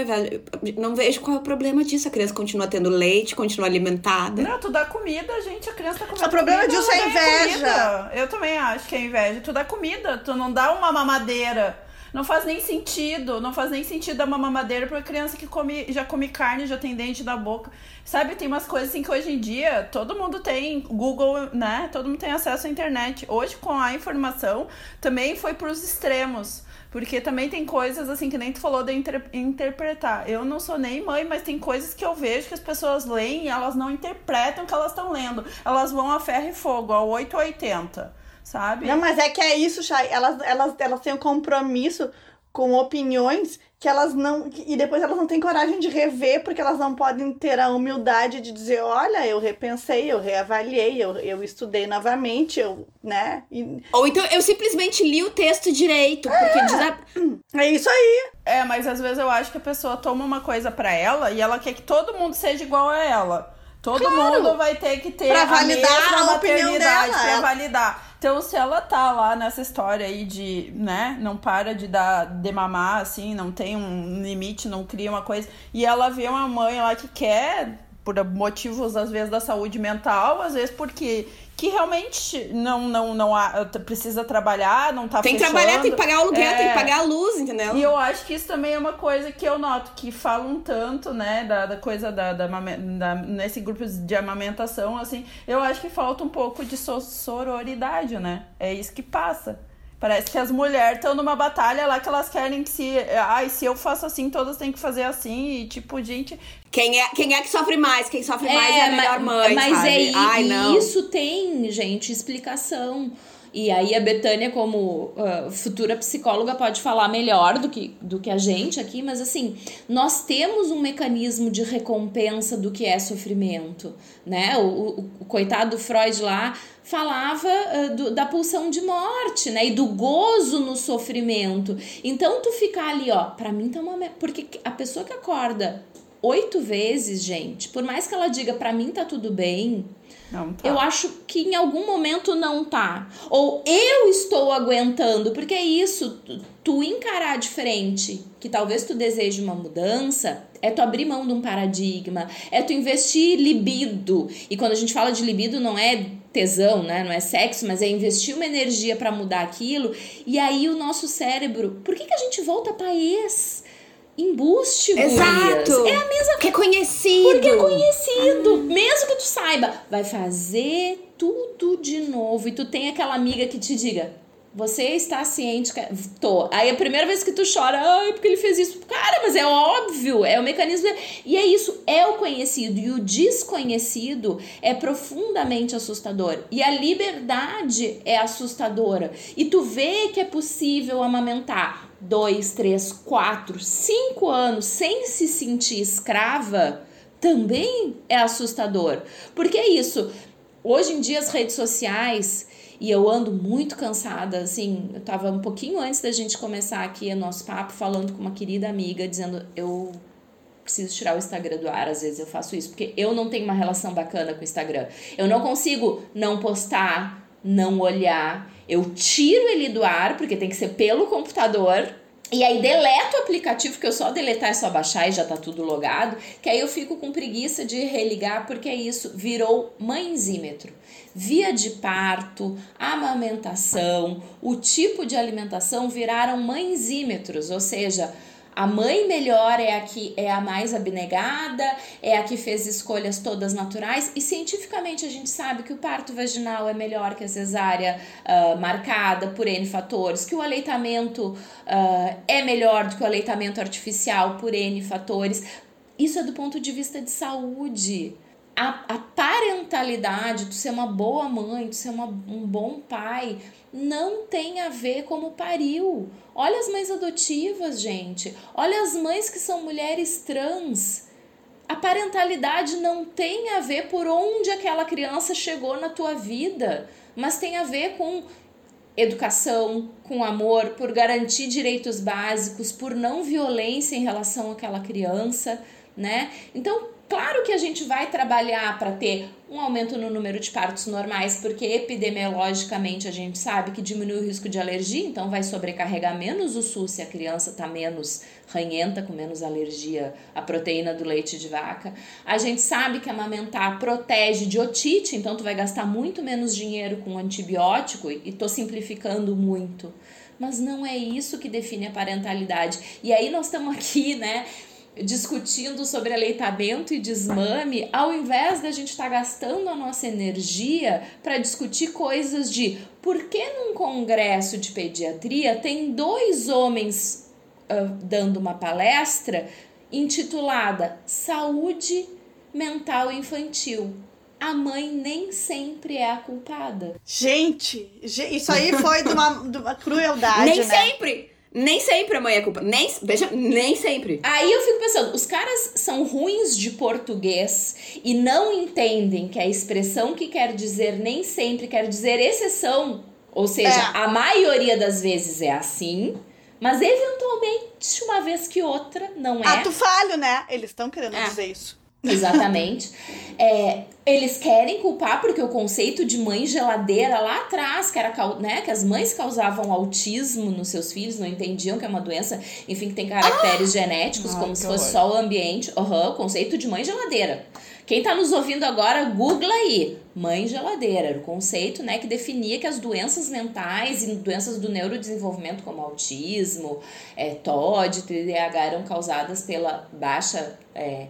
não vejo qual é o problema disso. A criança continua tendo leite, continua alimentada. Não, tu dá comida, gente. A criança tá comendo. O problema comida, disso é inveja. Comida. Eu também acho que é inveja. Tu dá comida, tu não dá uma mamadeira. Não faz nem sentido, não faz nem sentido dar uma mamadeira pra criança que come, já come carne, já tem dente da boca. Sabe, tem umas coisas assim que hoje em dia todo mundo tem Google, né? Todo mundo tem acesso à internet. Hoje, com a informação, também foi pros extremos. Porque também tem coisas assim que nem tu falou de inter interpretar. Eu não sou nem mãe, mas tem coisas que eu vejo que as pessoas leem e elas não interpretam o que elas estão lendo. Elas vão a ferro e fogo, a 880 sabe? Não, mas é que é isso, Chay. Elas, elas, elas têm um compromisso com opiniões que elas não. E depois elas não têm coragem de rever, porque elas não podem ter a humildade de dizer: olha, eu repensei, eu reavaliei, eu, eu estudei novamente, eu, né? E... Ou então eu simplesmente li o texto direito, porque é, a... é isso aí. É, mas às vezes eu acho que a pessoa toma uma coisa para ela e ela quer que todo mundo seja igual a ela. Todo claro. mundo vai ter que ter pra validar a a opinião dela. pra validar. Então, se ela tá lá nessa história aí de, né, não para de dar, de mamar, assim, não tem um limite, não cria uma coisa, e ela vê uma mãe lá que quer, por motivos, às vezes, da saúde mental, às vezes porque que realmente não não não há, precisa trabalhar, não tá Tem que trabalhar, tem que pagar o aluguel, é... tem que pagar a luz, entendeu? E eu acho que isso também é uma coisa que eu noto, que falam tanto, né, da, da coisa da, da, da nesse grupo de amamentação, assim, eu acho que falta um pouco de sororidade, né? É isso que passa. Parece que as mulheres estão numa batalha lá que elas querem que se. Ai, se eu faço assim, todas têm que fazer assim. E tipo, gente. Quem é, quem é que sofre mais? Quem sofre é, mais é a melhor mãe. Mas sabe? é Ai, não. isso tem, gente, explicação. E aí a Betânia, como uh, futura psicóloga, pode falar melhor do que, do que a gente aqui, mas assim, nós temos um mecanismo de recompensa do que é sofrimento, né? O, o, o coitado do Freud lá falava uh, do, da pulsão de morte, né? E do gozo no sofrimento. Então tu ficar ali, ó, pra mim tá uma. Porque a pessoa que acorda oito vezes, gente, por mais que ela diga para mim tá tudo bem, Não tá. eu acho que em algum momento não tá. Ou eu estou aguentando, porque é isso, tu, encarar diferente, que talvez tu deseje uma mudança, é tu abrir mão de um paradigma, é tu investir libido. E quando a gente fala de libido, não é tesão, né? Não é sexo, mas é investir uma energia para mudar aquilo. E aí o nosso cérebro, por que, que a gente volta para ex? Embuste, gurias. Exato. É a mesma Porque é conhecido. porque é conhecido. Mesmo que tu saiba, vai fazer tudo de novo. E tu tem aquela amiga que te diga: Você está ciente que. Tô. Aí a primeira vez que tu chora, ai, porque ele fez isso. Cara, mas é óbvio, é o mecanismo. E é isso, é o conhecido. E o desconhecido é profundamente assustador. E a liberdade é assustadora. E tu vê que é possível amamentar dois, três, quatro, cinco anos sem se sentir escrava também é assustador. Porque é isso. Hoje em dia as redes sociais e eu ando muito cansada, assim, eu tava um pouquinho antes da gente começar aqui o nosso papo falando com uma querida amiga dizendo eu preciso tirar o Instagram do ar, às vezes eu faço isso, porque eu não tenho uma relação bacana com o Instagram. Eu não consigo não postar, não olhar. Eu tiro ele do ar, porque tem que ser pelo computador. E aí deleto o aplicativo, que eu só deletar é só baixar e já tá tudo logado. Que aí eu fico com preguiça de religar, porque é isso, virou mãezímetro. Via de parto, amamentação, o tipo de alimentação viraram mãezímetros, ou seja, a mãe melhor é a que é a mais abnegada, é a que fez escolhas todas naturais, e cientificamente a gente sabe que o parto vaginal é melhor que a cesárea uh, marcada por N fatores, que o aleitamento uh, é melhor do que o aleitamento artificial por N fatores. Isso é do ponto de vista de saúde. A, a parentalidade, tu ser uma boa mãe, tu ser uma, um bom pai, não tem a ver como pariu. Olha as mães adotivas, gente. Olha as mães que são mulheres trans. A parentalidade não tem a ver por onde aquela criança chegou na tua vida, mas tem a ver com educação, com amor, por garantir direitos básicos, por não violência em relação àquela criança, né? Então, Claro que a gente vai trabalhar para ter um aumento no número de partos normais, porque epidemiologicamente a gente sabe que diminui o risco de alergia, então vai sobrecarregar menos o SUS se a criança está menos ranhenta, com menos alergia à proteína do leite de vaca. A gente sabe que amamentar protege de otite, então tu vai gastar muito menos dinheiro com antibiótico, e tô simplificando muito. Mas não é isso que define a parentalidade. E aí nós estamos aqui, né, discutindo sobre aleitamento e desmame, ao invés da gente estar tá gastando a nossa energia para discutir coisas de por que num congresso de pediatria tem dois homens uh, dando uma palestra intitulada Saúde Mental Infantil. A mãe nem sempre é a culpada. Gente, isso aí foi de uma, de uma crueldade. Nem né? sempre! Nem sempre a mãe é culpa. Nem, veja, nem sempre. Aí eu fico pensando, os caras são ruins de português e não entendem que a expressão que quer dizer nem sempre quer dizer exceção. Ou seja, É. a maioria das vezes é assim, mas eventualmente, uma vez que outra, não é. Ato falho, né? Eles estão querendo É. dizer isso. Exatamente. É, eles querem culpar porque o conceito de mãe geladeira lá atrás, que era né, que as mães causavam autismo nos seus filhos, não entendiam que é uma doença, enfim, que tem caracteres genéticos, Ai, como se fosse horror. só o ambiente. O conceito de mãe geladeira. Quem tá nos ouvindo agora, googla aí. Mãe geladeira, era o conceito, né, que definia que as doenças mentais e doenças do neurodesenvolvimento, como autismo, é, TOD, TDAH, eram causadas pela baixa é,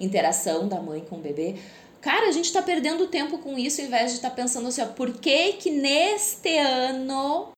interação da mãe com o bebê. Cara, a gente tá perdendo tempo com isso, ao invés de estar pensando assim, ó, por que que neste ano,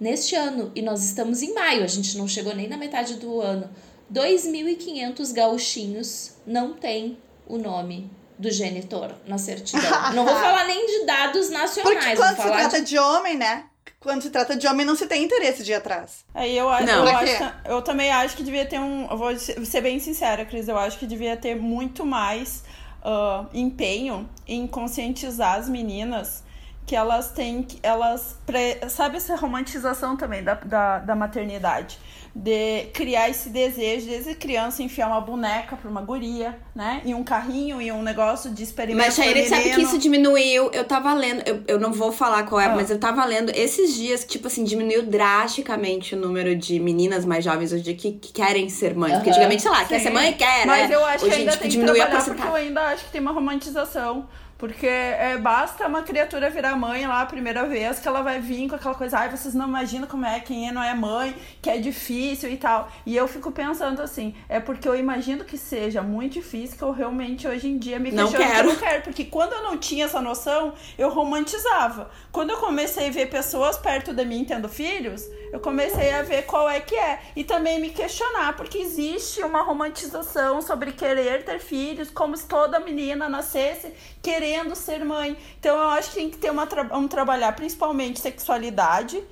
neste ano, e nós estamos em maio, a gente não chegou nem na metade do ano, 2.500 gauchinhos não tem o nome do genitor na certidão. não vou falar nem de dados nacionais, Porque quando se trata de... de... homem, né? Quando se trata de homem, não se tem interesse de ir atrás. Aí eu, acho, Não. eu, acho eu também acho que devia ter um. Eu vou ser bem sincera, Cris. Eu acho que devia ter muito mais ah, empenho em conscientizar as meninas que elas têm que. Elas. Pre, sabe essa romantização também da, da, da maternidade? de criar esse desejo desde criança enfiar uma boneca pra uma guria, né? E um carrinho e um negócio de experimento. Mas, Shairi, sabe que isso diminuiu? Eu tava lendo, eu, eu não vou falar qual é, ah. mas eu tava lendo esses dias, tipo assim, diminuiu drasticamente o número de meninas mais jovens hoje que, que querem ser mães. Uhum. Porque antigamente, sei lá, Sim. quer ser mãe, quer, Mas né? eu acho hoje, que ainda tipo, tem que trabalhar porque eu ainda acho que tem uma romantização porque é, basta uma criatura virar mãe lá a primeira vez que ela vai vir com aquela coisa, ai, vocês não imaginam como é, quem é, não é mãe, que é difícil e tal. E eu fico pensando assim, é porque eu imagino que seja muito difícil que eu realmente hoje em dia me não quero. não quero. Porque quando eu não tinha essa noção, eu romantizava. Quando eu comecei a ver pessoas perto de mim tendo filhos, eu comecei a ver qual é que é. E também me questionar, porque existe uma romantização sobre querer ter filhos, como se toda menina nascesse querendo ser mãe. Então eu acho que tem que ter uma um trabalhar principalmente sexualidade,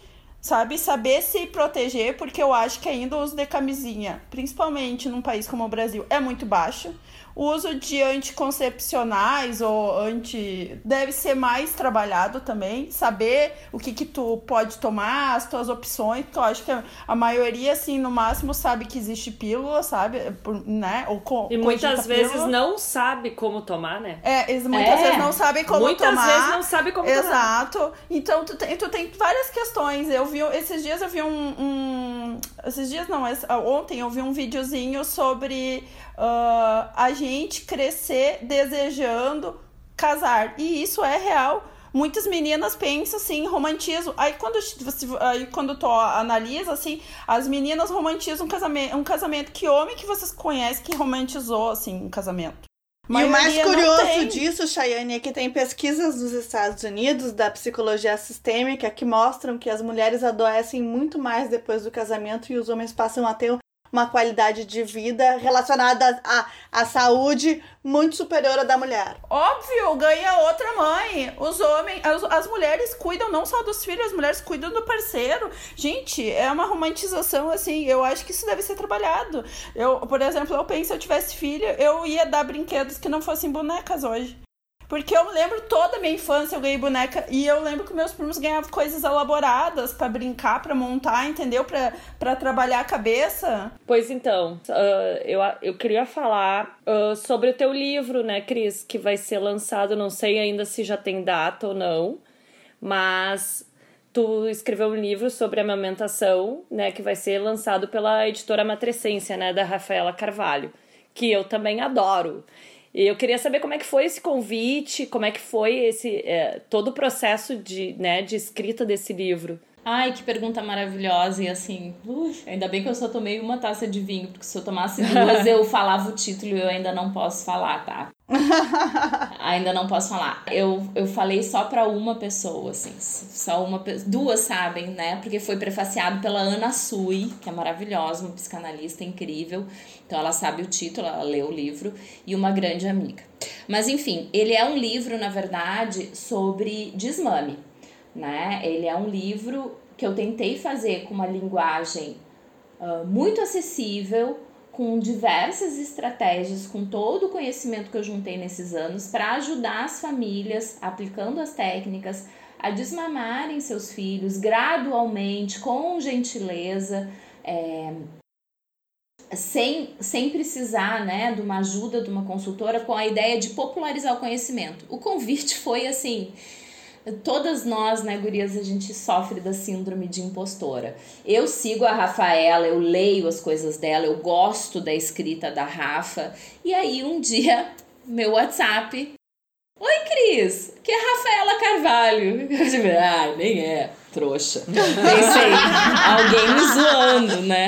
sabe? Saber se proteger, porque eu acho que ainda o uso de camisinha, principalmente num país como o Brasil, é muito baixo. O uso de anticoncepcionais ou anti deve ser mais trabalhado também, saber o que que tu pode tomar, as tuas opções, porque eu acho que a maioria assim, no máximo sabe que existe pílula, sabe? né? Ou com, e muitas vezes não sabe como tomar, né? É, muitas é. vezes não sabem como muitas tomar. Muitas vezes não sabem como Exato. tomar. Exato. Então tu tem, tu tem várias questões. Eu vi esses dias eu vi um, um esses dias não, ontem eu vi um videozinho sobre uh, a gente crescer desejando casar. E isso é real. Muitas meninas pensam assim, romantismo. Aí quando você, aí quando tu analisa assim, as meninas romantizam um casamento, um casamento. Que homem que vocês conhecem que romantizou assim um casamento? E o mais curioso disso, Chayane, é que tem pesquisas nos Estados Unidos da psicologia sistêmica que mostram que as mulheres adoecem muito mais depois do casamento e os homens passam a ter uma qualidade de vida relacionada à, à saúde muito superior à da mulher. Óbvio, ganha outra mãe. Os homens, as, as mulheres cuidam não só dos filhos, as mulheres cuidam do parceiro. Gente, é uma romantização assim. Eu acho que isso deve ser trabalhado. Eu, por exemplo, eu penso se eu tivesse filho, eu ia dar brinquedos que não fossem bonecas hoje. Porque eu lembro toda a minha infância, eu ganhei boneca. E eu lembro que meus primos ganhavam coisas elaboradas para brincar, para montar, entendeu? para trabalhar a cabeça. Pois então, uh, eu, eu queria falar uh, sobre o teu livro, né, Cris? Que vai ser lançado, não sei ainda se já tem data ou não, mas tu escreveu um livro sobre amamentação, né, que vai ser lançado pela editora Matrescência, né, da Rafaela Carvalho, que eu também adoro. E eu queria saber como é que foi esse convite, como é que foi esse é, todo o processo de, né, de escrita desse livro. Ai, que pergunta maravilhosa. E assim, uf, ainda bem que eu só tomei uma taça de vinho, porque se eu tomasse duas, eu falava o título e eu ainda não posso falar, tá? Ainda não posso falar. Eu, eu falei só para uma pessoa, assim, só uma duas sabem, né? Porque foi prefaciado pela Ana Sui, que é maravilhosa, uma psicanalista incrível. Então ela sabe o título, ela leu o livro e uma grande amiga. Mas enfim, ele é um livro, na verdade, sobre desmame, né? Ele é um livro que eu tentei fazer com uma linguagem uh, muito acessível com diversas estratégias, com todo o conhecimento que eu juntei nesses anos, para ajudar as famílias, aplicando as técnicas, a desmamarem seus filhos gradualmente, com gentileza, é, sem, sem precisar né, de uma ajuda de uma consultora, com a ideia de popularizar o conhecimento. O convite foi assim Todas nós, né, gurias, a gente sofre da síndrome de impostora. Eu sigo a Rafaela, eu leio as coisas dela, eu gosto da escrita da Rafa. E aí um dia, meu WhatsApp. Oi, Cris, que é Rafaela Carvalho. Ah, nem é, trouxa. Pensei, alguém me zoando, né?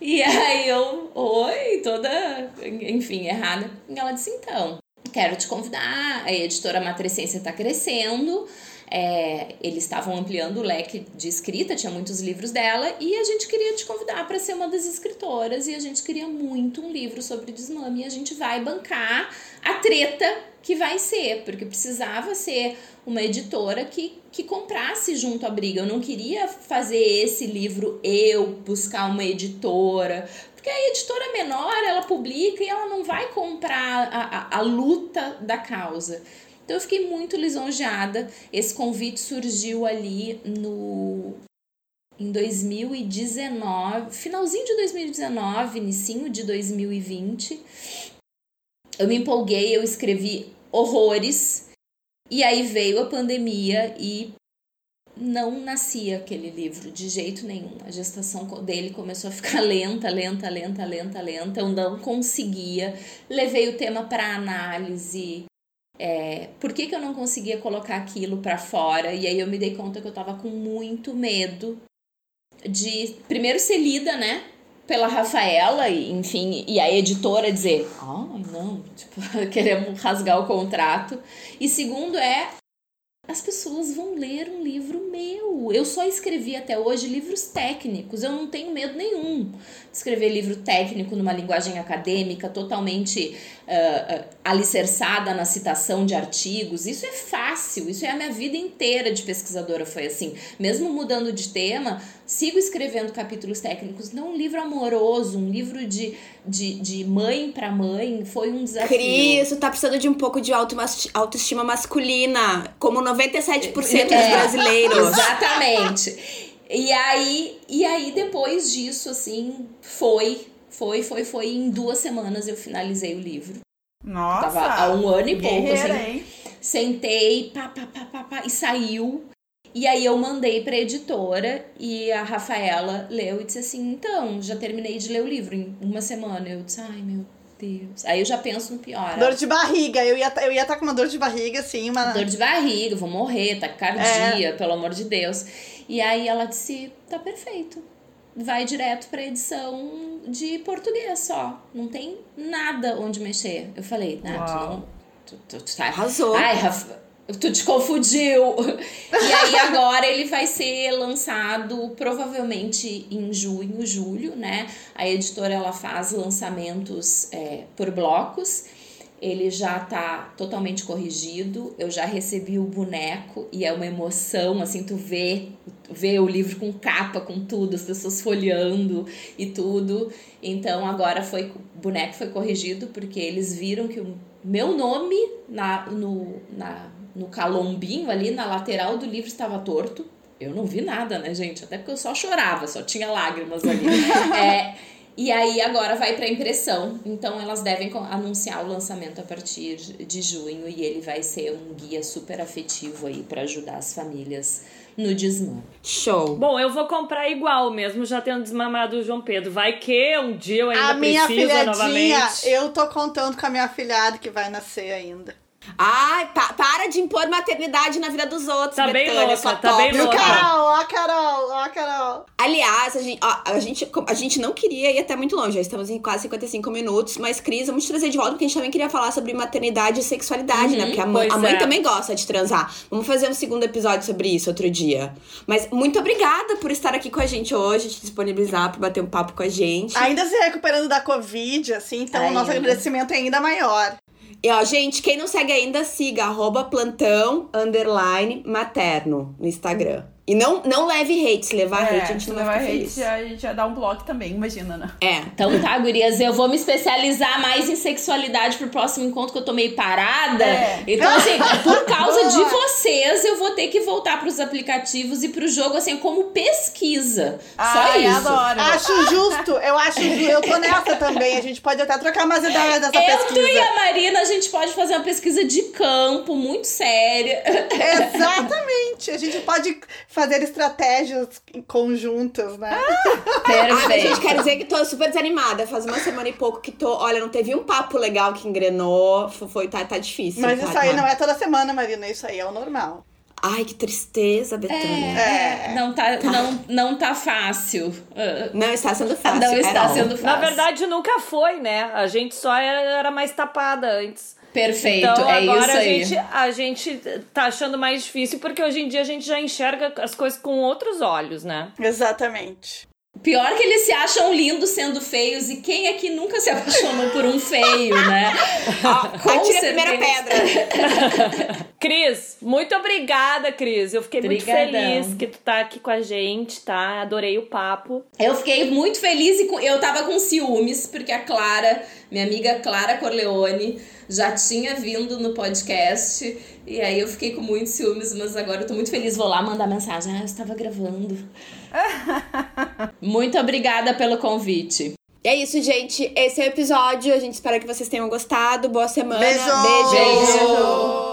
E aí eu, oi, toda, enfim, errada. E ela disse, então, quero te convidar, a editora Matrescência está crescendo, é, eles estavam ampliando o leque de escrita, tinha muitos livros dela, e a gente queria te convidar para ser uma das escritoras, e a gente queria muito um livro sobre desmame, e a gente vai bancar a treta que vai ser, porque precisava ser uma editora que, que comprasse junto à briga. Eu não queria fazer esse livro eu buscar uma editora, porque a editora menor ela publica e ela não vai comprar a, a, a luta da causa. Então eu fiquei muito lisonjeada. Esse convite surgiu ali no em 2019, finalzinho de 2019, inicinho de 2020. Eu me empolguei, eu escrevi horrores. E aí veio a pandemia e não nascia aquele livro de jeito nenhum. A gestação dele começou a ficar lenta, lenta, lenta, lenta, lenta. Eu não conseguia. Levei o tema para análise. É, por que, que eu não conseguia colocar aquilo para fora? E aí eu me dei conta que eu tava com muito medo de primeiro ser lida, né? Pela Rafaela, e, enfim, e a editora dizer, ai, oh, não, tipo, queremos rasgar o contrato. E segundo é as pessoas vão ler um livro meu. Eu só escrevi até hoje livros técnicos, eu não tenho medo nenhum de escrever livro técnico numa linguagem acadêmica, totalmente uh, alicerçada na citação de artigos. Isso é fácil, isso é a minha vida inteira de pesquisadora foi assim. Mesmo mudando de tema, sigo escrevendo capítulos técnicos. Não um livro amoroso, um livro de, de, de mãe para mãe, foi um desafio. Cris, tá precisando de um pouco de autoestima masculina, como 97% dos é, brasileiros. Exatamente. E aí, e aí depois disso, assim, foi foi, foi, foi. Em duas semanas eu finalizei o livro. Nossa! Tava há um ano e pouco, assim. Hein? Sentei, pá, pá, pá, pá, pá, e saiu. E aí eu mandei pra editora e a Rafaela leu e disse assim: então, já terminei de ler o livro em uma semana. Eu disse, ai meu Deus. Aí eu já penso no pior. Dor de barriga. Eu ia eu ia estar tá com uma dor de barriga, assim, uma. Dor de barriga, vou morrer, taquicardia, é. pelo amor de Deus. E aí ela disse: tá perfeito vai direto para edição de português só. Não tem nada onde mexer. Eu falei, tu não. Tu, tu, tu tá... Arrasou. Ai, Rafa, tu te confundiu. e aí agora ele vai ser lançado provavelmente em junho, julho, né? A editora ela faz lançamentos é, por blocos ele já tá totalmente corrigido. Eu já recebi o boneco e é uma emoção, assim, tu vê, vê o livro com capa, com tudo, as pessoas folheando e tudo. Então agora foi o boneco foi corrigido porque eles viram que o meu nome na, no, na, no calombinho ali na lateral do livro estava torto. Eu não vi nada, né, gente? Até porque eu só chorava, só tinha lágrimas ali. é, e aí agora vai para impressão. Então elas devem anunciar o lançamento a partir de junho e ele vai ser um guia super afetivo aí para ajudar as famílias no desmame. Show. Bom, eu vou comprar igual mesmo, já tendo desmamado o João Pedro. Vai que um dia eu ainda a minha precisa novamente. Eu tô contando com a minha afilhada que vai nascer ainda. Ai, pa para de impor maternidade na vida dos outros, tá Betânia, bem louca, tá bem louca. Carol, ó, Carol, ó, Carol. Aliás, a gente, ó, a, gente, a gente não queria ir até muito longe, já estamos em quase 55 minutos, mas Cris, vamos trazer de volta, porque a gente também queria falar sobre maternidade e sexualidade, né? uhum, né? Porque a mãe, a mãe é. também gosta de transar. Vamos fazer um segundo episódio sobre isso outro dia. Mas muito obrigada por estar aqui com a gente hoje, te disponibilizar para bater um papo com a gente. Ainda se recuperando da Covid, assim, então o nosso agradecimento é ainda maior. E ó, gente, quem não segue ainda, siga plantão materno no Instagram. E não, não leve hate, se levar é, hate a gente não vai ficar feliz. Hate, a gente vai dar um bloco também, imagina, né? É. Então tá, gurias, eu vou me especializar mais em sexualidade pro próximo encontro que eu tô meio parada. É. Então, assim, por causa de vocês, eu vou ter que voltar pros aplicativos e pro jogo, assim, como pesquisa. Só isso. adoro. Acho justo, eu acho justo. Eu tô nessa também. A gente pode até trocar umas ideias dessa eu, pesquisa. Eu e a Marina, a gente pode fazer uma pesquisa de campo muito séria. Exatamente. A gente pode fazer estratégias conjuntas, né? Ah, perfeito. Ah, gente, quer dizer que tô super desanimada. Faz uma semana e pouco que tô. Olha, não teve um papo legal que engrenou. Foi, tá, tá difícil. Mas tá, isso aí tá. não é toda semana, Marina. Isso aí é o normal. Ai, que tristeza, Betânia. É, é. Não, tá, tá, Não, não tá fácil. Não está sendo fácil. Não está sendo fácil. Na verdade, nunca foi, né? A gente só era, era mais tapada antes. Perfeito, então, é agora isso aí. A gente, a gente tá achando mais difícil porque hoje em dia a gente já enxerga as coisas com outros olhos, né? Exatamente. Pior que eles se acham lindos sendo feios e quem aqui nunca se apaixonou por um feio, né? Com Atira a primeira pedra. Cris, muito obrigada, Cris. Eu fiquei Obrigadão. muito feliz que tu tá aqui com a gente, tá? Adorei o papo. Eu fiquei muito feliz e eu tava com ciúmes, porque a Clara, minha amiga Clara Corleone, já tinha vindo no podcast. E aí eu fiquei com muitos ciúmes, mas agora eu tô muito feliz. Vou lá mandar mensagem. Ah, eu estava gravando. muito obrigada pelo convite. E é isso, gente. Esse é o episódio. A gente espera que vocês tenham gostado. Boa semana. Beijo. Beijo. Beijo.